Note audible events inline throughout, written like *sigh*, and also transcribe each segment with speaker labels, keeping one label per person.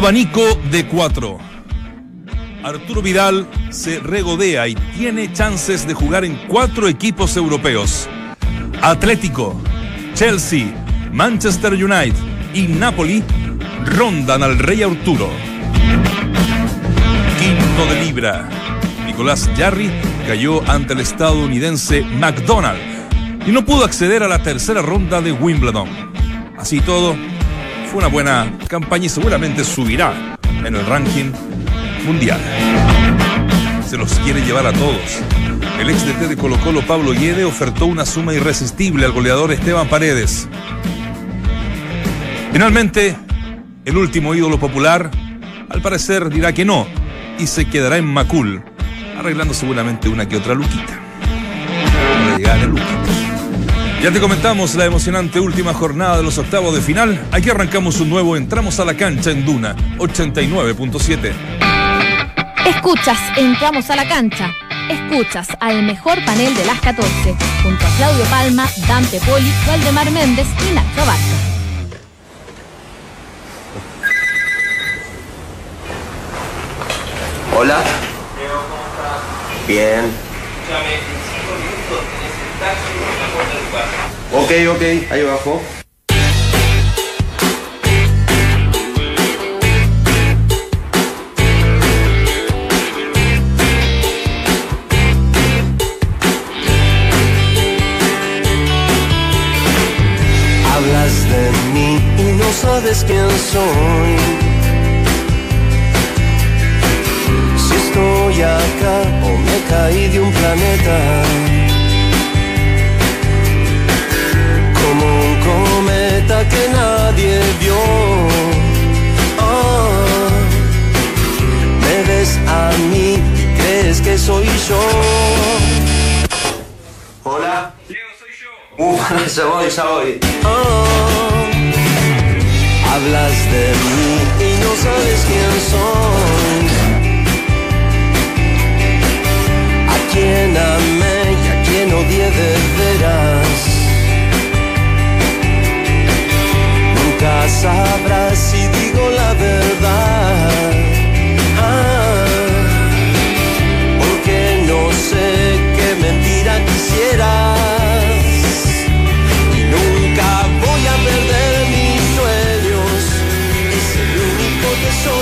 Speaker 1: Abanico de cuatro. Arturo Vidal se regodea y tiene chances de jugar en cuatro equipos europeos. Atlético, Chelsea, Manchester United y Napoli rondan al Rey Arturo. Quinto de libra. Nicolás Jarry cayó ante el estadounidense McDonald y no pudo acceder a la tercera ronda de Wimbledon. Así todo, fue una buena campaña y seguramente subirá en el ranking mundial. Se los quiere llevar a todos. El ex DT de Colo Colo Pablo Guede ofertó una suma irresistible al goleador Esteban Paredes. Finalmente, el último ídolo popular, al parecer dirá que no y se quedará en Macul, arreglando seguramente una que otra luquita. Ya te comentamos la emocionante última jornada de los octavos de final. Aquí arrancamos un nuevo Entramos a la cancha en Duna 89.7.
Speaker 2: Escuchas, entramos a la cancha. Escuchas al mejor panel de las 14, junto a Claudio Palma, Dante Poli, Valdemar Méndez y Nacho Barca.
Speaker 3: Hola. Bien. Ok, ok, ahí abajo. Hablas de mí y no sabes quién soy. Hablas de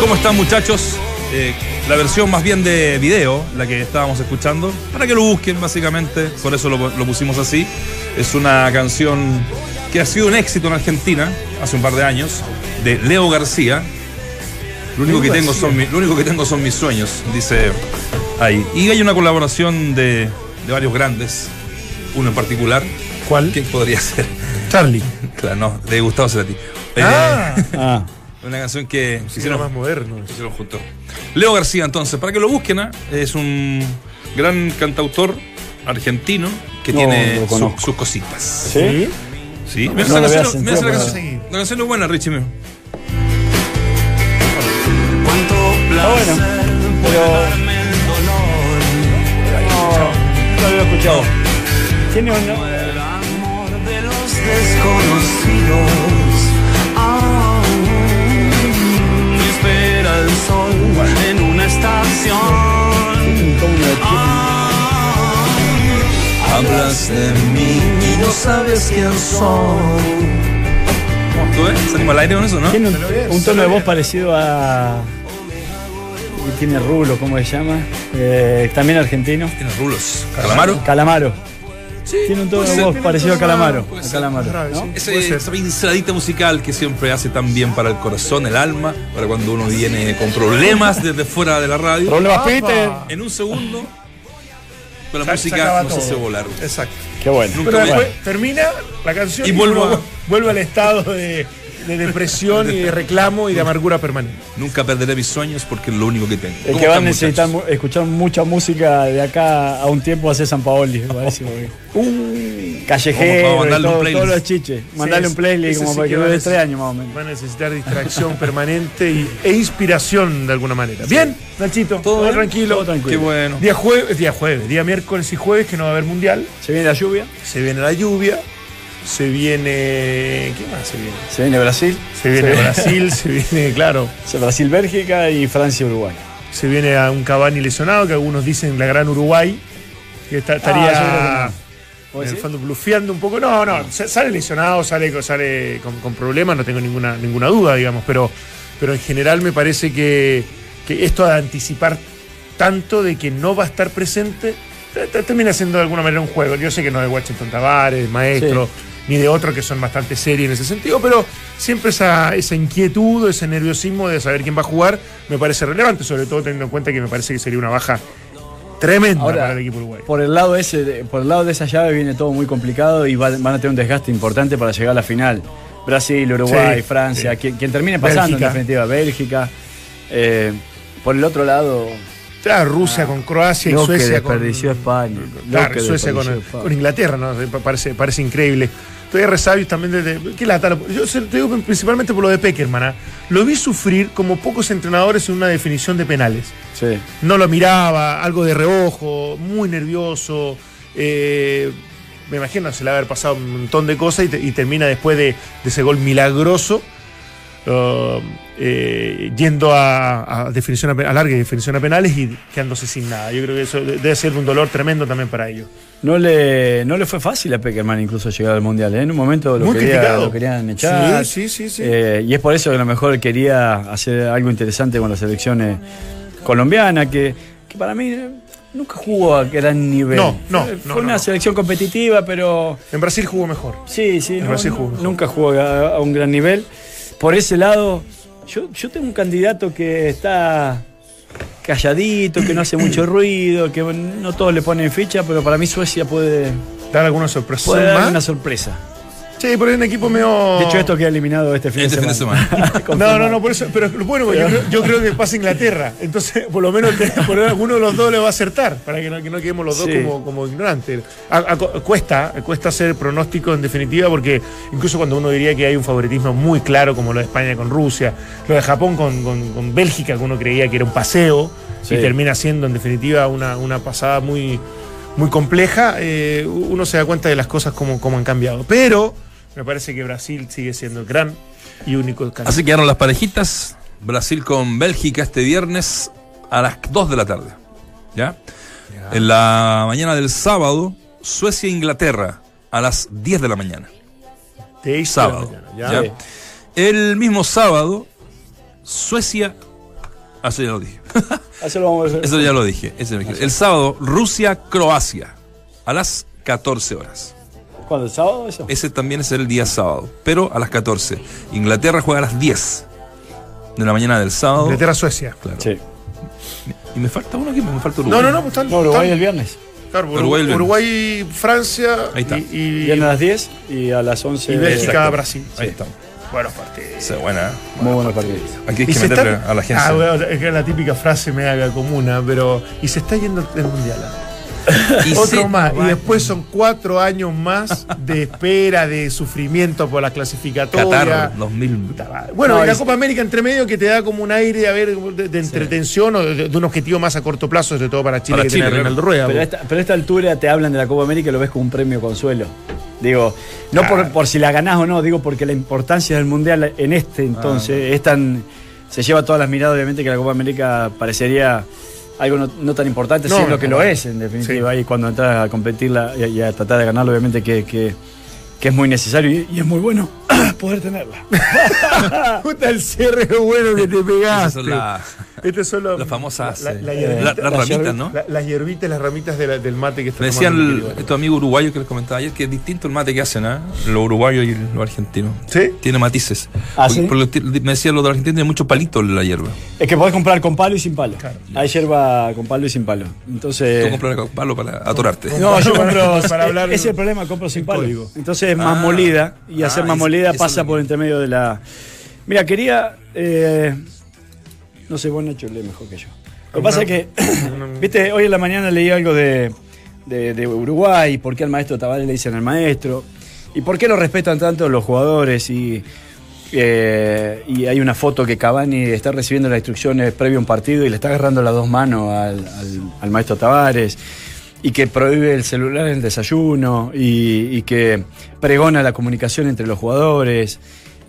Speaker 1: ¿Cómo están muchachos? Eh, la versión más bien de video, la que estábamos escuchando, para que lo busquen básicamente, por eso lo, lo pusimos así. Es una canción que ha sido un éxito en Argentina hace un par de años, de Leo García. Lo único, que tengo, son mi- lo único que tengo son mis sueños, dice ahí. Y hay una colaboración de, de varios grandes, uno en particular.
Speaker 4: ¿Cuál?
Speaker 1: ¿Quién podría ser?
Speaker 4: Charlie. *laughs*
Speaker 1: Claro, no, de Gustavo Cerati. Eh,
Speaker 4: Ah,
Speaker 5: Ah, *laughs*
Speaker 1: una canción que
Speaker 4: hicieron
Speaker 1: hicieron
Speaker 4: más moderno.
Speaker 1: hicieron juntos. Leo García, entonces, para que lo busquen, ¿ah? es un gran cantautor argentino que
Speaker 5: No,
Speaker 1: tiene su- sus cositas.
Speaker 5: ¿sí?
Speaker 1: Sí,
Speaker 5: No,
Speaker 1: mira
Speaker 5: no
Speaker 1: esa canción. La canción es buena, Richie. mío.
Speaker 3: Cuánto
Speaker 5: Está bueno. Pero no, no lo he escuchado. Tiene un.
Speaker 3: amor de los desconocidos. Sol en una estación. hablas de mí y no sabes quién soy.
Speaker 1: ¿Tú ves? Salimos al aire con eso, ¿no?
Speaker 5: Tiene un, un tono de voz parecido a. Tiene rulo, ¿cómo se llama? Eh, también argentino.
Speaker 1: Tiene rulos. Calamaro.
Speaker 5: Calamaro. Tiene un tono de voz parecido a Calamaro.
Speaker 4: sí.
Speaker 1: Ese- esa pinceladita musical que siempre hace tan bien para el corazón, el alma, para cuando uno viene con problemas desde fuera de la radio.
Speaker 5: Problemas. Peter.
Speaker 1: En un segundo, con la
Speaker 4: Se-
Speaker 1: música nos
Speaker 4: todo.
Speaker 1: hace volar.
Speaker 4: Exacto.
Speaker 5: Qué bueno.
Speaker 1: Nunca
Speaker 4: Pero termina la canción
Speaker 1: Y
Speaker 4: y,
Speaker 1: vuelvo
Speaker 4: vuelve,
Speaker 1: a-
Speaker 4: vuelve al estado de, de depresión y de reclamo y de amargura permanente.
Speaker 1: Nunca perderé mis sueños porque es lo único que tengo.
Speaker 5: El
Speaker 1: ¿Cómo
Speaker 5: que va a necesitar
Speaker 1: muchachos?
Speaker 5: escuchar mucha música de acá a un tiempo hace San Paoli, me parece. porque-
Speaker 1: Vamos
Speaker 5: Callejero, y todo- todos los chiches. Mandarle
Speaker 4: Sí,
Speaker 5: un playlist como
Speaker 4: sí
Speaker 5: para
Speaker 4: que
Speaker 5: dure tres años más o menos.
Speaker 4: Van a necesitar distracción *laughs* permanente y, e inspiración de alguna manera. Bien, Nachito, todo,
Speaker 1: bien?
Speaker 4: tranquilo.
Speaker 5: Todo tranquilo.
Speaker 1: Qué bueno.
Speaker 4: Día jueves, día jueves, día miércoles y jueves que no va a haber mundial.
Speaker 5: Se viene la lluvia.
Speaker 4: Se viene la lluvia. Se viene. ¿Qué más se viene?
Speaker 5: Se viene Brasil.
Speaker 4: Se viene Brasil, *laughs* se viene, claro.
Speaker 5: Brasil-Bélgica y Francia-Uruguay.
Speaker 4: Se viene a un Cavani lesionado, que algunos dicen la gran Uruguay, que está-
Speaker 5: Ah,
Speaker 4: estaría
Speaker 5: que no. ¿Vos
Speaker 4: en el fondo blufeando un poco. No, no, se- sale lesionado, sale, sale con, con problemas, no tengo ninguna, ninguna duda, digamos, pero, pero en general me parece que, que esto de anticipar tanto de que no va a estar presente, te- te- termina siendo de alguna manera un juego. Yo sé que no es de Washington Tavares, maestro, ni de otros que son bastante serios en ese sentido, pero siempre esa, esa inquietud, ese nerviosismo de saber quién va a jugar me parece relevante, sobre todo teniendo en cuenta que me parece que sería una baja tremenda
Speaker 5: Ahora,
Speaker 4: para el equipo uruguayo.
Speaker 5: Por el lado ese, de- por el lado de esa llave viene todo muy complicado y va- van a tener un desgaste importante para llegar a la final. Brasil, Uruguay,
Speaker 4: Sí,
Speaker 5: Francia,
Speaker 4: sí.
Speaker 5: Quien, quien termine pasando
Speaker 4: Bélgica.
Speaker 5: en definitiva, Bélgica. Eh, por el otro lado,
Speaker 4: Claro, Rusia con Croacia y
Speaker 5: lo que
Speaker 4: Suecia con,
Speaker 5: desperdició España.
Speaker 4: Claro,
Speaker 5: que
Speaker 4: Suecia con,
Speaker 5: desperdició España.
Speaker 4: con Inglaterra, ¿no? Pa- Parece, parece increíble. Estoy resabios también de. de- ¿Qué lata? Yo te digo principalmente por lo de Peckerman. ¿ah? Lo vi sufrir como pocos entrenadores en una definición de penales.
Speaker 5: Sí.
Speaker 4: No lo miraba, algo de reojo, muy nervioso. eh, me imagino se le va a haber pasado un montón de cosas y, te- y termina después de, de ese gol milagroso. Uh, eh, yendo a, a definición a, larga y definición a penales y quedándose sin nada. Yo creo que eso de- debe ser un dolor tremendo también para ellos.
Speaker 5: No le, no le fue fácil a Peckerman incluso llegar al Mundial. ¿eh? En un momento lo, quería- lo querían echar.
Speaker 4: Sí, sí, sí, sí.
Speaker 5: Eh, y es por eso que a lo mejor quería hacer algo interesante con la selección colombiana, que, que para mí eh, nunca jugó a gran nivel.
Speaker 4: No, no,
Speaker 5: Fue,
Speaker 4: no,
Speaker 5: fue una
Speaker 4: no.
Speaker 5: selección competitiva, pero
Speaker 4: En Brasil jugó mejor.
Speaker 5: sí, sí,
Speaker 4: En
Speaker 5: no,
Speaker 4: Brasil jugó mejor.
Speaker 5: nunca jugó a, a un gran nivel. Por ese lado, yo, yo tengo un candidato que está calladito, que no hace mucho *clears throat* ruido, que no todos le ponen ficha, pero para mí Suecia puede,
Speaker 4: Dar alguna sorpresa
Speaker 5: puede dar una sorpresa.
Speaker 4: Sí, pero es un equipo medio.
Speaker 5: De hecho, esto queda eliminado este fin
Speaker 1: Este
Speaker 5: de
Speaker 1: fin de
Speaker 5: semana. *laughs*
Speaker 4: No, no, no, por eso. Pero bueno, yo, creo- yo creo que pasa Inglaterra. Entonces, por lo menos *laughs* por alguno de los dos le va a acertar. Para que no, que no quedemos los dos
Speaker 5: Sí.
Speaker 4: como, como ignorantes. A- a- cuesta, cuesta hacer pronóstico en definitiva, porque incluso cuando uno diría que hay un favoritismo muy claro, como lo de España con Rusia, lo de Japón con, con- con Bélgica, que uno creía que era un paseo,
Speaker 5: Sí.
Speaker 4: y termina siendo en definitiva una, una pasada muy, muy compleja, eh, uno se da cuenta de las cosas como, como han cambiado. Pero me parece que Brasil sigue siendo el gran y único candidato.
Speaker 1: Así quedaron las parejitas. Brasil con Bélgica este viernes a las 2 de la tarde. ¿Ya? En la mañana del sábado, Suecia-Inglaterra a las 10 de la mañana.
Speaker 4: De
Speaker 1: Sábado.
Speaker 4: la mañana,
Speaker 1: ¿ya?
Speaker 4: ¿ya?
Speaker 1: El mismo sábado, Suecia. Ah, eso ya lo dije. *laughs*
Speaker 5: Eso lo vamos a hacer.
Speaker 1: Eso ya lo dije. eso ya lo dije. El sábado, Rusia-Croacia a las 14 horas.
Speaker 5: ¿Cuándo? ¿El sábado eso?
Speaker 1: Ese también es el día sábado, pero a las 14. Inglaterra juega a las 10 de la mañana del sábado.
Speaker 4: Inglaterra-Suecia.
Speaker 1: Claro.
Speaker 5: Sí.
Speaker 1: Y me falta uno aquí, me falta Uruguay.
Speaker 4: No, no, no, pues están.
Speaker 5: No, Uruguay
Speaker 4: están-
Speaker 5: el viernes.
Speaker 4: claro,
Speaker 1: Uruguay
Speaker 4: Uruguay,
Speaker 1: viernes.
Speaker 4: Francia
Speaker 1: Ahí está.
Speaker 4: y, y-
Speaker 5: Viernes a las 10 y a las 11.
Speaker 4: y Bélgica,
Speaker 1: Exacto.
Speaker 4: Brasil.
Speaker 1: Ahí está.
Speaker 4: Buenos partidos.
Speaker 1: Es buena. ¿eh?
Speaker 5: Muy buenos partidos.
Speaker 1: Aquí hay
Speaker 4: Y
Speaker 1: que meterle
Speaker 4: está-
Speaker 1: a la agencia.
Speaker 4: Ah, bueno, es que es la típica frase me haga comuna, pero. Y se está yendo el mundial. ¿Ah?
Speaker 1: y
Speaker 4: Otro
Speaker 1: sí,
Speaker 4: más. Y después son cuatro años más de espera, de sufrimiento por la clasificatoria.
Speaker 1: Qatar 2000.
Speaker 4: Bueno,
Speaker 5: No,
Speaker 4: y la Copa América entre medio que te da como un aire a ver de, de entretención o de, de un objetivo más a corto plazo, sobre todo para Chile,
Speaker 1: Para
Speaker 4: que
Speaker 1: Chile,
Speaker 4: tiene. Reinaldo Rueda.
Speaker 5: Pero a, esta, pero a esta altura te hablan de la Copa América y lo ves como un premio consuelo. Digo, no por, por si la ganás o no, digo porque la importancia del Mundial en este entonces es tan. Se lleva todas las miradas, obviamente, que la Copa América parecería algo no, no tan importante,
Speaker 4: No,
Speaker 5: si es lo que lo es, en definitiva. Y cuando entras a competirla y, a- y a tratar de ganarlo, obviamente que, que- que es muy necesario y, y es muy bueno *clears throat* poder tenerla. *laughs*
Speaker 4: Puta el cierre bueno que te
Speaker 1: Esas
Speaker 4: pegaste. Estas son los-
Speaker 1: las famosas,
Speaker 4: la- la-
Speaker 1: eh, las ramitas,
Speaker 4: las hierbitas, las ramitas de la- del mate que está
Speaker 1: Me decían el- estos amigos uruguayos que les comentaba ayer que es distinto el mate que hacen, ¿ah? Los uruguayos y los argentinos.
Speaker 4: ¿Sí?
Speaker 1: Tiene matices.
Speaker 5: ¿Ah,
Speaker 1: Porque-
Speaker 5: sí?
Speaker 1: porque me decían los de Argentina tiene mucho palito en la hierba.
Speaker 5: Es que podés comprar con palo y sin palo. Hay yerba con palo y sin palo. Entonces.
Speaker 1: Tú compras con palo para atorarte.
Speaker 5: No, yo
Speaker 4: Para-
Speaker 5: compro.
Speaker 4: para hablar-
Speaker 5: ese es el problema, compro sin palo.
Speaker 4: código.
Speaker 5: Entonces es más
Speaker 1: Ah.
Speaker 5: molida y
Speaker 1: Ah,
Speaker 5: hacer más
Speaker 1: eso-
Speaker 5: molida pasa por
Speaker 1: que-
Speaker 5: entre medio de la. Mira, quería. eh, no sé, vos Nacho lee mejor que yo. Lo que pasa es que, *coughs* viste, hoy en la mañana leí algo de, de, de Uruguay, por qué al maestro Tavares le dicen al maestro, y por qué lo respetan tanto los jugadores, y, eh, y hay una foto que Cavani está recibiendo las instrucciones previo a un partido y le está agarrando las dos manos al, al- al maestro Tavares. y que prohíbe el celular en el desayuno y, que pregona la comunicación entre los jugadores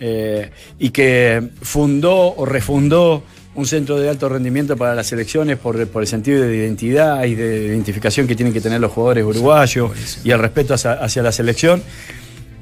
Speaker 5: eh, y que fundó o refundó un centro de alto rendimiento para las elecciones por, el sentido de identidad y de identificación que tienen que tener los jugadores uruguayos y el respeto hacia la selección.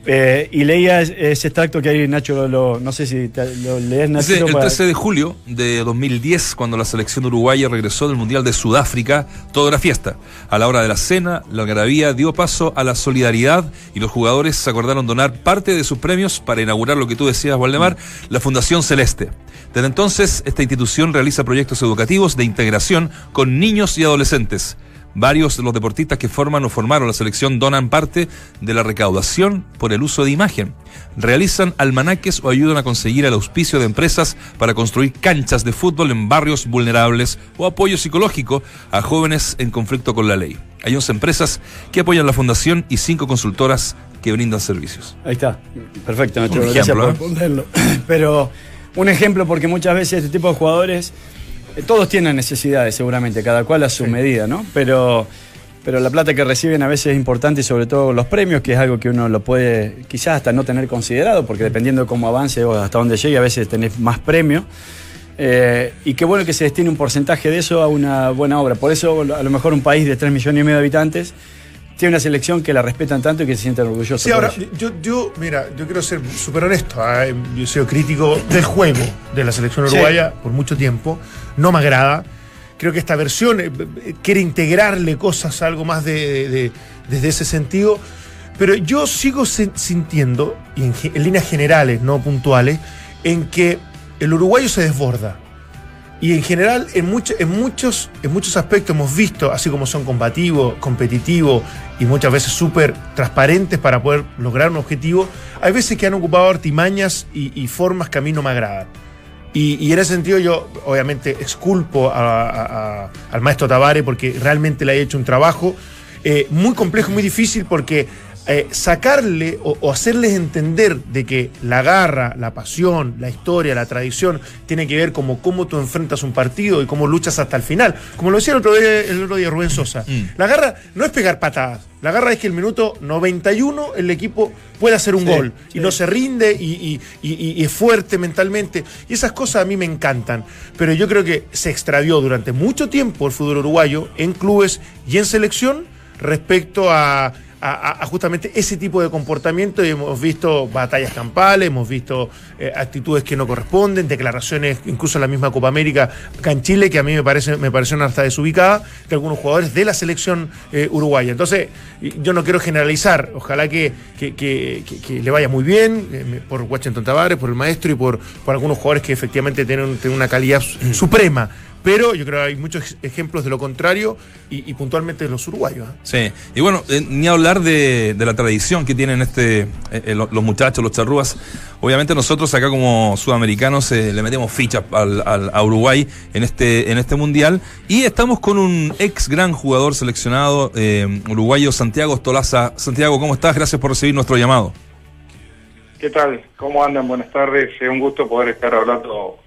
Speaker 5: Eh, y leía ese extracto que hay, Nacho, lo, no sé si lo lees, Nacho.
Speaker 1: el 13 de julio de 2010, cuando la selección uruguaya regresó del Mundial de Sudáfrica, todo era fiesta. A la hora de la cena, la algarabía dio paso a la solidaridad y los jugadores se acordaron donar parte de sus premios para inaugurar lo que tú decías, Waldemar, la Fundación Celeste. Desde entonces, esta institución realiza proyectos educativos de integración con niños y adolescentes. Varios de los deportistas que forman o formaron la selección donan parte de la recaudación por el uso de imagen. Realizan almanaques o ayudan a conseguir el auspicio de empresas para construir canchas de fútbol en barrios vulnerables o apoyo psicológico a jóvenes en conflicto con la ley. Hay 11 empresas que apoyan la fundación y 5 consultoras que brindan servicios.
Speaker 5: Ahí está, perfecto, gracias por ¿eh? *laughs* Pero un ejemplo porque muchas veces este tipo de jugadores todos tienen necesidades seguramente, cada cual a su medida, ¿no? Pero, pero la plata que reciben a veces es importante y sobre todo los premios, que es algo que uno lo puede quizás hasta no tener considerado, porque dependiendo de cómo avance o hasta dónde llegue, a veces tenés más premios. Eh, y qué bueno que se destine un porcentaje de eso a una buena obra. Por eso, a lo mejor un país de 3 millones y medio de habitantes tiene una selección que la respetan tanto y que se sienten orgullosos.
Speaker 4: Sí, ahora, yo, yo, mira, yo quiero ser súper honesto. ¿ah? Yo soy crítico del juego de la selección uruguaya por mucho tiempo. No me agrada. Creo que esta versión eh, quiere integrarle cosas, algo más de, desde ese sentido. Pero yo sigo sintiendo, en, en líneas generales, no puntuales, en que el uruguayo se desborda. Y en general, en, en, muchos, en muchos aspectos hemos visto, así como son combativos, competitivos y muchas veces súper transparentes para poder lograr un objetivo, hay veces que han ocupado artimañas y, formas que a mí no me agradan. Y, en ese sentido yo obviamente exculpo al maestro Tavares porque realmente le ha hecho un trabajo eh, muy complejo, muy difícil porque eh, sacarle o, hacerles entender de que la garra, la pasión, la historia, la tradición tiene que ver como cómo tú enfrentas un partido y cómo luchas hasta el final. Como lo decía el otro día, el otro día Rubén Sosa. Mm. La garra no es pegar patadas. La garra es que el minuto 91 el equipo puede hacer un gol y no se rinde y, y, es fuerte mentalmente. Y esas cosas a mí me encantan. Pero yo creo que se extravió durante mucho tiempo el fútbol uruguayo en clubes y en selección respecto a a, justamente ese tipo de comportamiento y hemos visto batallas campales, hemos visto eh, actitudes que no corresponden, declaraciones, incluso en la misma Copa América acá en Chile, que a mí me parece me parecieron hasta desubicadas, de algunos jugadores de la selección eh, uruguaya. Entonces, yo no quiero generalizar, ojalá que, que, le vaya muy bien eh, por Washington Tavares, por el maestro y por, por algunos jugadores que efectivamente tienen, tienen una calidad suprema pero yo creo que hay muchos ejemplos de lo contrario y, puntualmente de los uruguayos. ¿eh?
Speaker 1: Sí, y bueno, eh, ni hablar de, la tradición que tienen este eh, los muchachos, los charrúas. Obviamente nosotros acá como sudamericanos le metemos fichas a Uruguay en este, en este mundial y estamos con un ex gran jugador seleccionado uruguayo, Santiago Stolaza. Santiago, ¿cómo estás? Gracias por recibir nuestro llamado.
Speaker 6: ¿Qué tal? ¿Cómo andan? Buenas tardes. Es un gusto poder estar hablando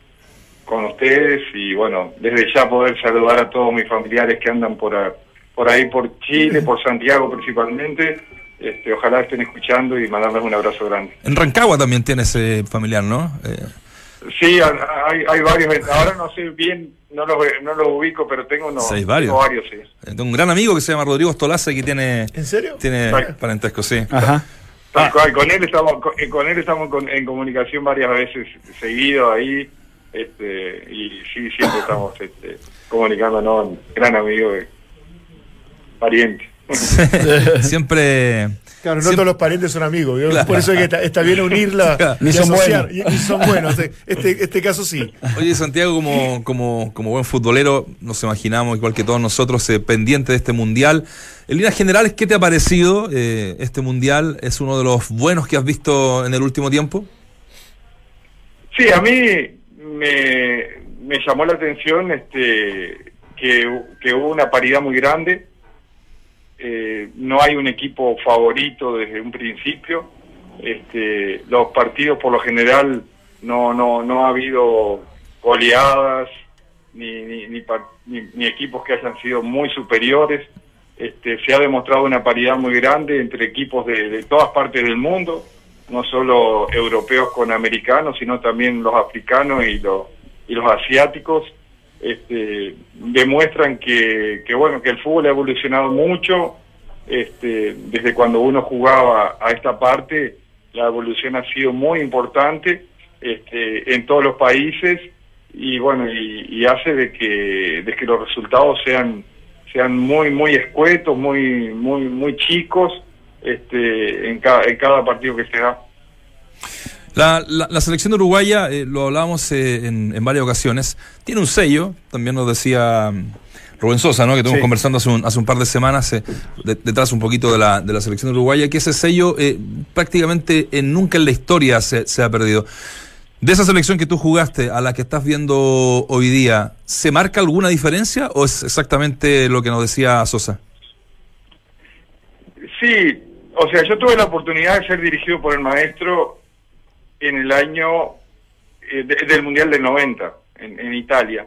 Speaker 6: con ustedes y bueno, desde ya poder saludar a todos mis familiares que andan por, por ahí, por Chile, *laughs* por Santiago principalmente. Este, ojalá estén escuchando y mandarles un abrazo grande.
Speaker 1: En Rancagua también tienes ese familiar, ¿no?
Speaker 6: Eh. Sí, hay, hay varios. Ahora no sé bien, no los, no los ubico, pero tengo, unos,
Speaker 1: varios. varios sí. Eh, tengo un gran amigo que se llama Rodrigo Stolaza y que tiene...
Speaker 4: ¿En serio?
Speaker 1: Tiene parentesco, sí.
Speaker 6: Ajá. Con él estamos, con, él estamos en comunicación varias veces seguido ahí este, y sí, siempre estamos este, comunicándonos, gran amigo, pariente. *laughs*
Speaker 1: siempre...
Speaker 4: Claro, no todos los parientes son amigos, por eso es que está, bien unirla *laughs* y, son buenos. Y, son buenos. Este, este caso sí.
Speaker 1: Oye, Santiago, como, como, como buen futbolero, nos imaginamos, igual que todos nosotros, eh, pendiente de este mundial. En líneas generales, ¿qué te ha parecido eh, este mundial? ¿Es uno de los buenos que has visto en el último tiempo?
Speaker 6: Sí, a mí me, me llamó la atención este, que, hubo una paridad muy grande. Eh, no hay un equipo favorito desde un principio. Este, los partidos por lo general no, no, no ha habido goleadas ni, ni, ni, ni, equipos que hayan sido muy superiores. este, se ha demostrado una paridad muy grande entre equipos de, todas partes del mundo, no solo europeos con americanos, sino también los africanos y los, y los asiáticos. Este, demuestran que, que, bueno que el fútbol ha evolucionado mucho este, desde cuando uno jugaba a esta parte la evolución ha sido muy importante este, en todos los países y bueno y, hace de que de que los resultados sean sean muy muy escuetos muy muy muy chicos este en cada en cada partido que se da
Speaker 1: la, la, selección uruguaya, eh, lo hablábamos eh, en, en, varias ocasiones, tiene un sello, también nos decía mm, Rubén Sosa, ¿no? que estuvimos conversando hace un, hace un, par de semanas eh, detrás un poquito de la, de la selección uruguaya, que ese sello prácticamente nunca en la historia se, se ha perdido. De esa selección que tú jugaste a la que estás viendo hoy día, ¿se marca alguna diferencia o es exactamente lo que nos decía Sosa?
Speaker 6: Sí, o sea, yo tuve la oportunidad de ser dirigido por el maestro en el año eh, del Mundial del 90 en, en, Italia.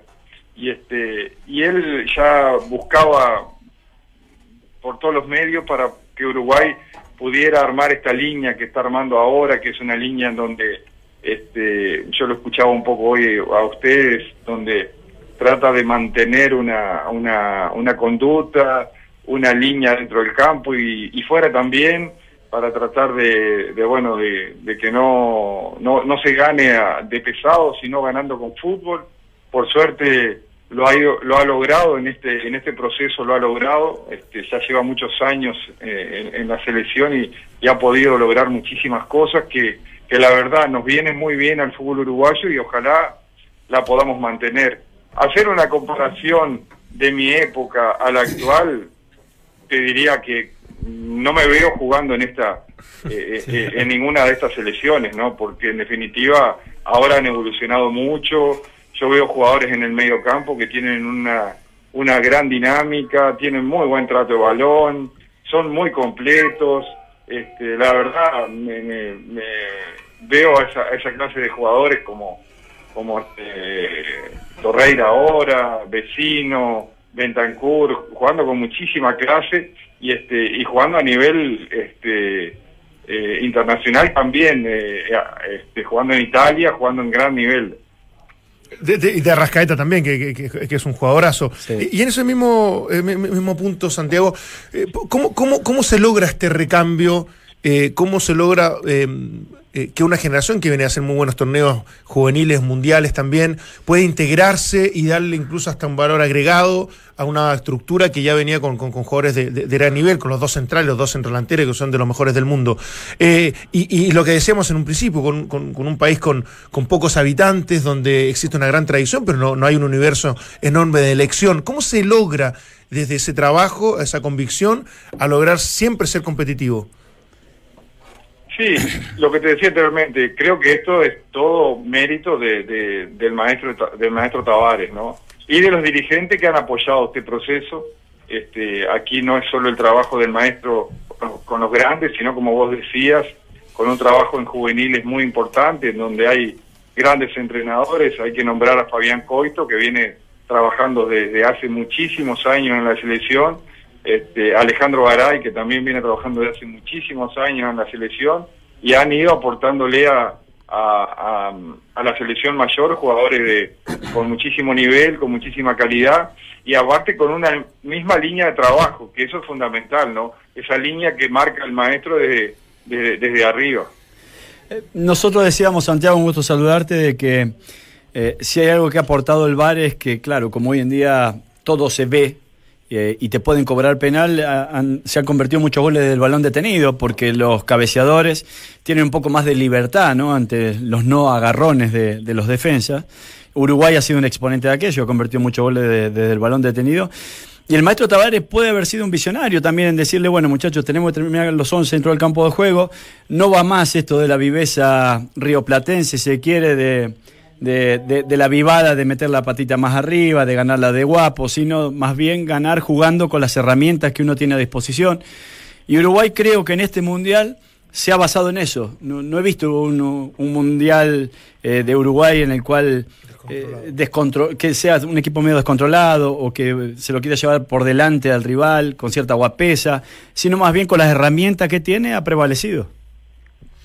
Speaker 6: Y, este, y él ya buscaba por todos los medios para que Uruguay pudiera armar esta línea que está armando ahora, que es una línea en donde este, yo lo escuchaba un poco hoy a ustedes, donde trata de mantener una, una, una conducta, una línea dentro del campo y, fuera también para tratar de, de bueno de, de, que no, no, no se gane de pesado sino ganando con fútbol por suerte lo ha lo ha logrado en este en este proceso lo ha logrado este, ya lleva muchos años eh, en, en, la selección y, y ha podido lograr muchísimas cosas que que la verdad nos viene muy bien al fútbol uruguayo y ojalá la podamos mantener. Hacer una comparación de mi época a la actual, te diría que no me veo jugando en esta eh, eh, eh, en ninguna de estas selecciones, ¿no? Porque en definitiva ahora han evolucionado mucho. Yo veo jugadores en el medio campo que tienen una una gran dinámica, tienen muy buen trato de balón, son muy completos. Este, la verdad me, me veo a esa, esa clase de jugadores como, como Torreira ahora, Vecino, Bentancur, jugando con muchísima clase y este y jugando a nivel este eh, internacional también, eh, este, jugando en Italia, jugando en gran nivel.
Speaker 4: De, de, de Arrascaeta también, que, que, que, es un jugadorazo. Sí. Y en ese mismo, eh, mismo punto, Santiago, eh, ¿cómo, cómo, ¿cómo se logra este recambio? Eh, ¿Cómo se logra eh, que una generación que viene a hacer muy buenos torneos juveniles, mundiales también, puede integrarse y darle incluso hasta un valor agregado a una estructura que ya venía con, con, con jugadores de, de, gran nivel, con los dos centrales, los dos centrodelanteros que son de los mejores del mundo. Eh, y, y, lo que decíamos en un principio, con, con un país con, pocos habitantes, donde existe una gran tradición, pero no, no hay un universo enorme de elección. ¿Cómo se logra desde ese trabajo, esa convicción, a lograr siempre ser competitivo?
Speaker 6: Sí, lo que te decía anteriormente, creo que esto es todo mérito de, de, del maestro del maestro Tavares, ¿no? Y de los dirigentes que han apoyado este proceso. Este, aquí no es solo el trabajo del maestro con los grandes, sino como vos decías, con un trabajo en juveniles muy importante, en donde hay grandes entrenadores. Hay que nombrar a Fabián Coito, que viene trabajando desde hace muchísimos años en la selección este, Alejandro Garay, que también viene trabajando desde hace muchísimos años en la selección, y han ido aportándole a, la selección mayor jugadores de, con muchísimo nivel, con muchísima calidad, y aparte con una misma línea de trabajo, que eso es fundamental, ¿no? Esa línea que marca el maestro desde arriba.
Speaker 5: Eh, nosotros decíamos, Santiago, un gusto saludarte, de que eh, si hay algo que ha aportado el VAR es que, claro, como hoy en día todo se ve eh, y te pueden cobrar penal, se han convertido muchos goles del balón detenido porque los cabeceadores tienen un poco más de libertad ¿no? ante los no agarrones de, los defensas. Uruguay ha sido un exponente de aquello, ha convertido muchos goles desde de, el balón detenido. Y el maestro Tavares puede haber sido un visionario también en decirle, bueno muchachos, tenemos que terminar los 11 dentro del campo de juego, no va más esto de la viveza rioplatense, se quiere, de, de, de, de, la vivada de meter la patita más arriba, de ganarla de guapo, sino más bien ganar jugando con las herramientas que uno tiene a disposición. Y Uruguay creo que en este mundial se ha basado en eso. No, no he visto un, un mundial eh, de Uruguay en el cual eh, descontro- que sea un equipo medio descontrolado o que se lo quiera llevar por delante al rival con cierta guapesa, sino más bien con las herramientas que tiene ha prevalecido.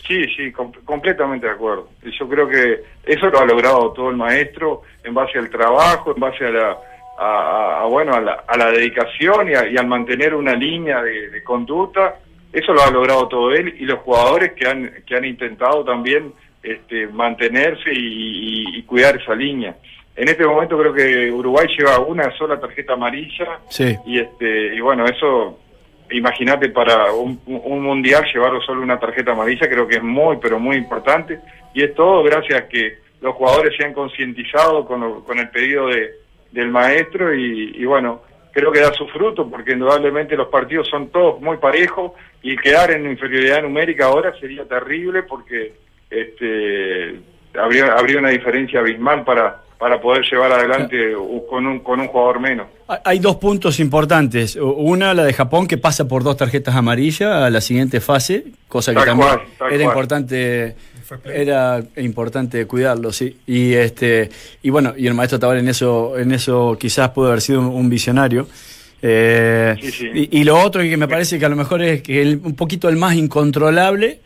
Speaker 6: Sí, sí, com- completamente de acuerdo. Y yo creo que eso lo ha logrado todo el maestro en base al trabajo, en base a la, a, a- a, bueno, a la, a la dedicación y, a- y al mantener una línea de, de conducta. Eso lo ha logrado todo él y los jugadores que han, que han intentado también este, mantenerse y, y- y cuidar esa línea. En este momento creo que Uruguay lleva una sola tarjeta amarilla
Speaker 5: Sí.
Speaker 6: y este y bueno eso imagínate para un, un mundial llevar solo una tarjeta amarilla creo que es muy pero muy importante. Y es todo gracias a que los jugadores se han concientizado con, con el pedido de, del maestro y, y bueno creo que da su fruto porque indudablemente los partidos son todos muy parejos y quedar en inferioridad numérica ahora sería terrible porque este habría habría una diferencia abismal para para poder llevar adelante con un con un jugador menos
Speaker 5: Hay- dos puntos importantes. Una, la de Japón, que pasa por dos tarjetas amarillas a la siguiente fase, cosa que
Speaker 6: Tal
Speaker 5: también
Speaker 6: cual,
Speaker 5: era
Speaker 6: cual.
Speaker 5: importante era importante cuidarlo, sí. Y este y bueno, y el maestro Tabar en eso en eso quizás pudo haber sido un, un visionario. Eh,
Speaker 6: Sí, sí.
Speaker 5: Y, y lo otro que me parece que a lo mejor es que el- un poquito el más incontrolable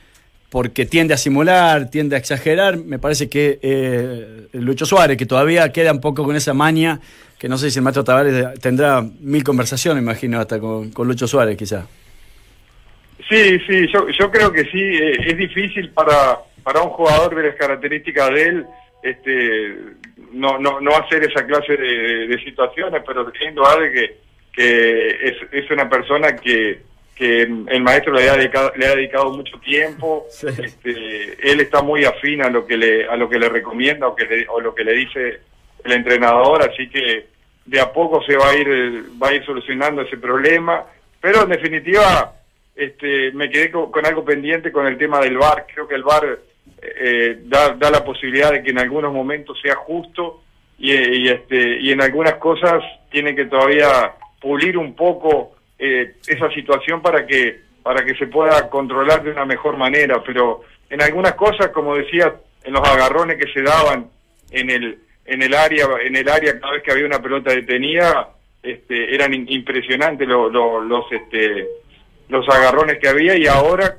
Speaker 5: porque tiende a simular, tiende a exagerar. Me parece que eh, Lucho Suárez, que todavía queda un poco con esa maña, que no sé si el maestro Tavares tendrá mil conversaciones, imagino, hasta con, con Lucho Suárez, quizá.
Speaker 6: Sí, sí, yo, yo creo que sí, eh, es difícil para, para un jugador de las características de él este, no, no, no hacer esa clase de, de situaciones, pero es indudable que, que es, es una persona que, que el maestro le ha dedicado, le ha dedicado mucho tiempo, *laughs*
Speaker 5: Sí.
Speaker 6: este, él está muy afín a lo que le, a lo que le recomienda o, que le, o lo que le dice el entrenador, así que de a poco se va a ir, va a ir solucionando ese problema, pero en definitiva este, me quedé con, con algo pendiente con el tema del VAR. Creo que el VAR eh, da, da la posibilidad de que en algunos momentos sea justo y, y, este, y en algunas cosas tiene que todavía pulir un poco eh, esa situación para que para que se pueda controlar de una mejor manera. Pero en algunas cosas, como decía, en los agarrones que se daban en el en el área en el área cada vez que había una pelota detenida, este, eran impresionantes lo- lo- los este los agarrones que había y ahora,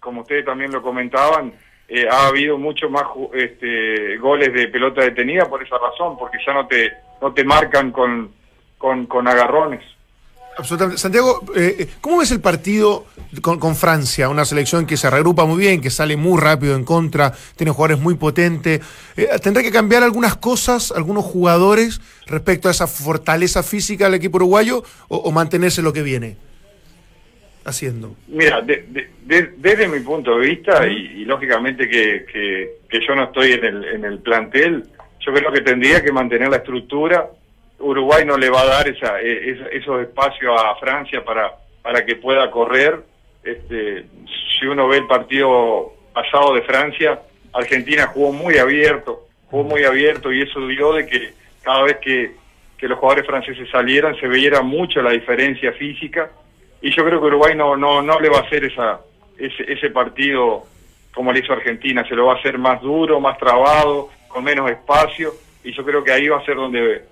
Speaker 6: como ustedes también lo comentaban, eh, ha habido mucho más este, goles de pelota detenida por esa razón, porque ya no te no te marcan con, con, con agarrones.
Speaker 4: Absolutamente. Santiago, eh, ¿cómo ves el partido con, con Francia? Una selección que se regrupa muy bien, que sale muy rápido en contra, tiene jugadores muy potentes. Eh, ¿Tendrá que cambiar algunas cosas, algunos jugadores, respecto a esa fortaleza física del equipo uruguayo o, o mantenerse lo que viene haciendo?
Speaker 6: Mira, de- de- de- desde mi punto de vista, y, y lógicamente que, que, que yo no estoy en el, en el plantel, yo creo que tendría que mantener la estructura. Uruguay no le va a dar esa, eh, esa- esos espacios a Francia para, para que pueda correr. Este, si uno ve el partido pasado de Francia, Argentina jugó muy abierto, jugó muy abierto y eso dio de que cada vez que, que los jugadores franceses salieran se veía mucho la diferencia física. Y yo creo que Uruguay no no no le va a hacer esa ese, ese partido como le hizo Argentina, se lo va a hacer más duro, más trabado, con menos espacio. Y yo creo que ahí va a ser donde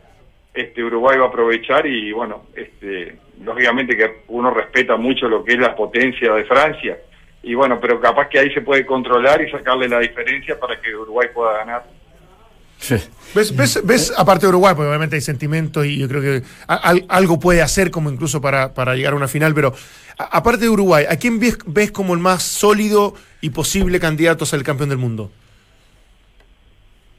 Speaker 6: este Uruguay va a aprovechar y bueno, este lógicamente que uno respeta mucho lo que es la potencia de Francia y bueno, pero capaz que ahí se puede controlar y sacarle la diferencia para que Uruguay pueda ganar.
Speaker 4: ¿Ves, ves, ves, aparte de Uruguay, porque obviamente hay sentimientos y yo creo que al- algo puede hacer como incluso para, para llegar a una final, pero a- aparte de Uruguay, ¿a quién ves, ves como el más sólido y posible candidato a ser el campeón del mundo?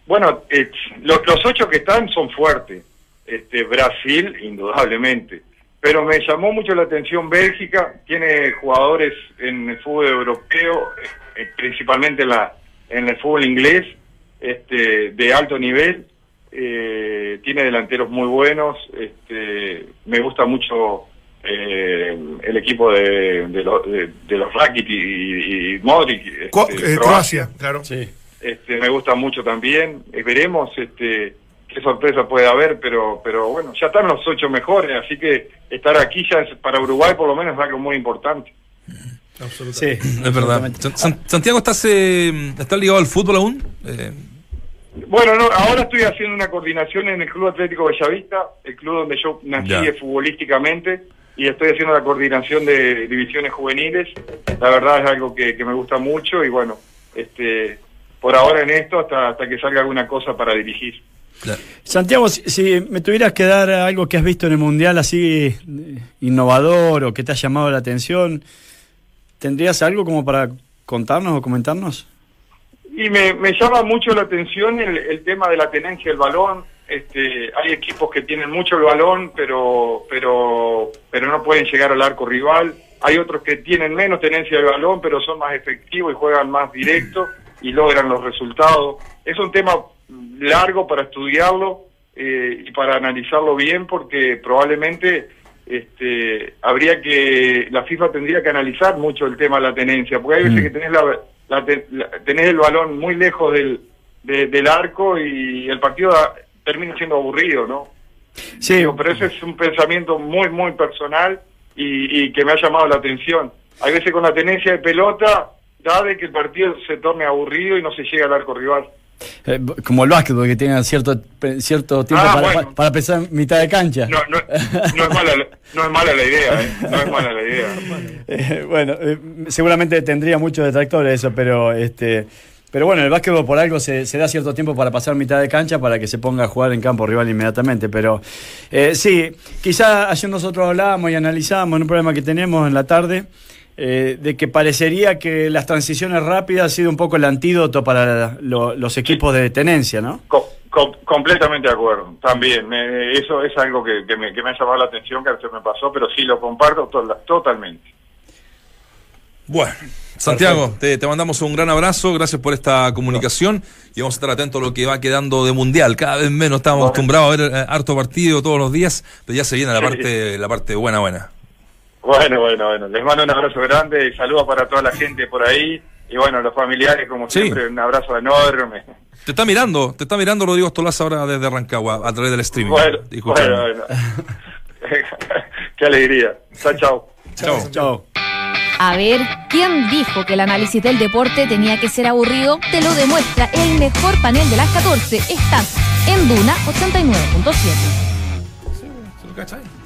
Speaker 6: Bueno, eh, lo- los ocho que están son fuertes. Este, Brasil, indudablemente. Pero me llamó mucho la atención Bélgica. Tiene jugadores en el fútbol europeo, eh, principalmente en, la, en el fútbol inglés, este, de alto nivel. Eh, tiene delanteros muy buenos. Este, me gusta mucho eh, el equipo de, de, los- de- de los Rakitic y, y Modric. este,
Speaker 4: Co- eh, Croacia, claro.
Speaker 5: Sí.
Speaker 6: este, me gusta mucho también. Eh, veremos este, qué sorpresa puede haber, pero, pero bueno, ya están los ocho mejores, así que estar aquí ya es- para Uruguay por lo menos es algo muy importante.
Speaker 5: Sí,
Speaker 1: Es verdad. San- San- Santiago, ¿estás, eh, ¿estás ligado al fútbol aún? Eh,
Speaker 6: Bueno, no, ahora estoy haciendo una coordinación en el Club Atlético Bellavista, el club donde yo nací
Speaker 1: Ya.
Speaker 6: futbolísticamente, y estoy haciendo la coordinación de divisiones juveniles. La verdad es algo que, que me gusta mucho y bueno, este, por ahora en esto hasta, hasta que salga alguna cosa para dirigir.
Speaker 5: Santiago, si, si me tuvieras que dar algo que has visto en el Mundial así eh, innovador o que te ha llamado la atención, ¿tendrías algo como para contarnos o comentarnos?
Speaker 6: Y me, me llama mucho la atención el, el tema de la tenencia del balón. Este, hay equipos que tienen mucho el balón, pero, pero, pero no pueden llegar al arco rival. Hay otros que tienen menos tenencia del balón, pero son más efectivos y juegan más directo y logran los resultados. Es un tema largo para estudiarlo eh, y para analizarlo bien, porque probablemente este, habría que la FIFA tendría que analizar mucho el tema de la tenencia, porque hay veces
Speaker 5: Mm.
Speaker 6: que tenés la, la la- tenés el balón muy lejos del, de- del arco y el partido da- termina siendo aburrido, ¿no?
Speaker 5: Sí,
Speaker 6: Digo, pero ese es un pensamiento muy, muy personal y, y que me ha llamado la atención. Hay veces con la tenencia de pelota da de que el partido se torne aburrido y no se llega al arco rival.
Speaker 5: Eh, como el básquetbol que tiene cierto, cierto tiempo
Speaker 6: Ah,
Speaker 5: para,
Speaker 6: bueno.
Speaker 5: para- pensar en mitad de cancha.
Speaker 6: No, no, no es mala, la- no es mala la idea, ¿eh? No es mala la idea. *laughs*
Speaker 5: Eh, bueno, eh, seguramente tendría muchos detractores eso, pero este, pero bueno, el básquetbol por algo se, se da cierto tiempo para pasar mitad de cancha para que se ponga a jugar en campo rival inmediatamente. Pero eh, sí, quizá ayer nosotros hablábamos y analizábamos en un problema que tenemos en la tarde. Eh, de que parecería que las transiciones rápidas ha sido un poco el antídoto para lo- los equipos de tenencia, ¿no?
Speaker 6: Co- co- completamente de acuerdo, también. eso es algo que, que me, que me ha llamado la atención, que se me pasó, pero sí lo comparto to- totalmente.
Speaker 1: Bueno, Santiago, te, te mandamos un gran abrazo, gracias por esta comunicación y vamos a estar atentos a lo que va quedando de mundial. Cada vez menos estamos acostumbrados a ver eh, harto partido todos los días, pero ya se viene la parte, la parte buena, buena.
Speaker 6: Bueno, bueno, bueno. Les mando un abrazo grande y saludos para toda la gente por ahí. Y bueno, los familiares, como
Speaker 1: Sí.
Speaker 6: siempre, un abrazo enorme.
Speaker 1: Te está mirando, te está mirando Rodrigo Estolaza ahora desde Rancagua a través del streaming.
Speaker 6: Bueno, bueno, bueno. *laughs* Qué alegría. Chao, chao.
Speaker 1: Chao.
Speaker 5: Chao.
Speaker 2: A ver, ¿quién dijo que el análisis del deporte tenía que ser aburrido? Te lo demuestra el mejor panel de las 14. Estás en Duna 89.7.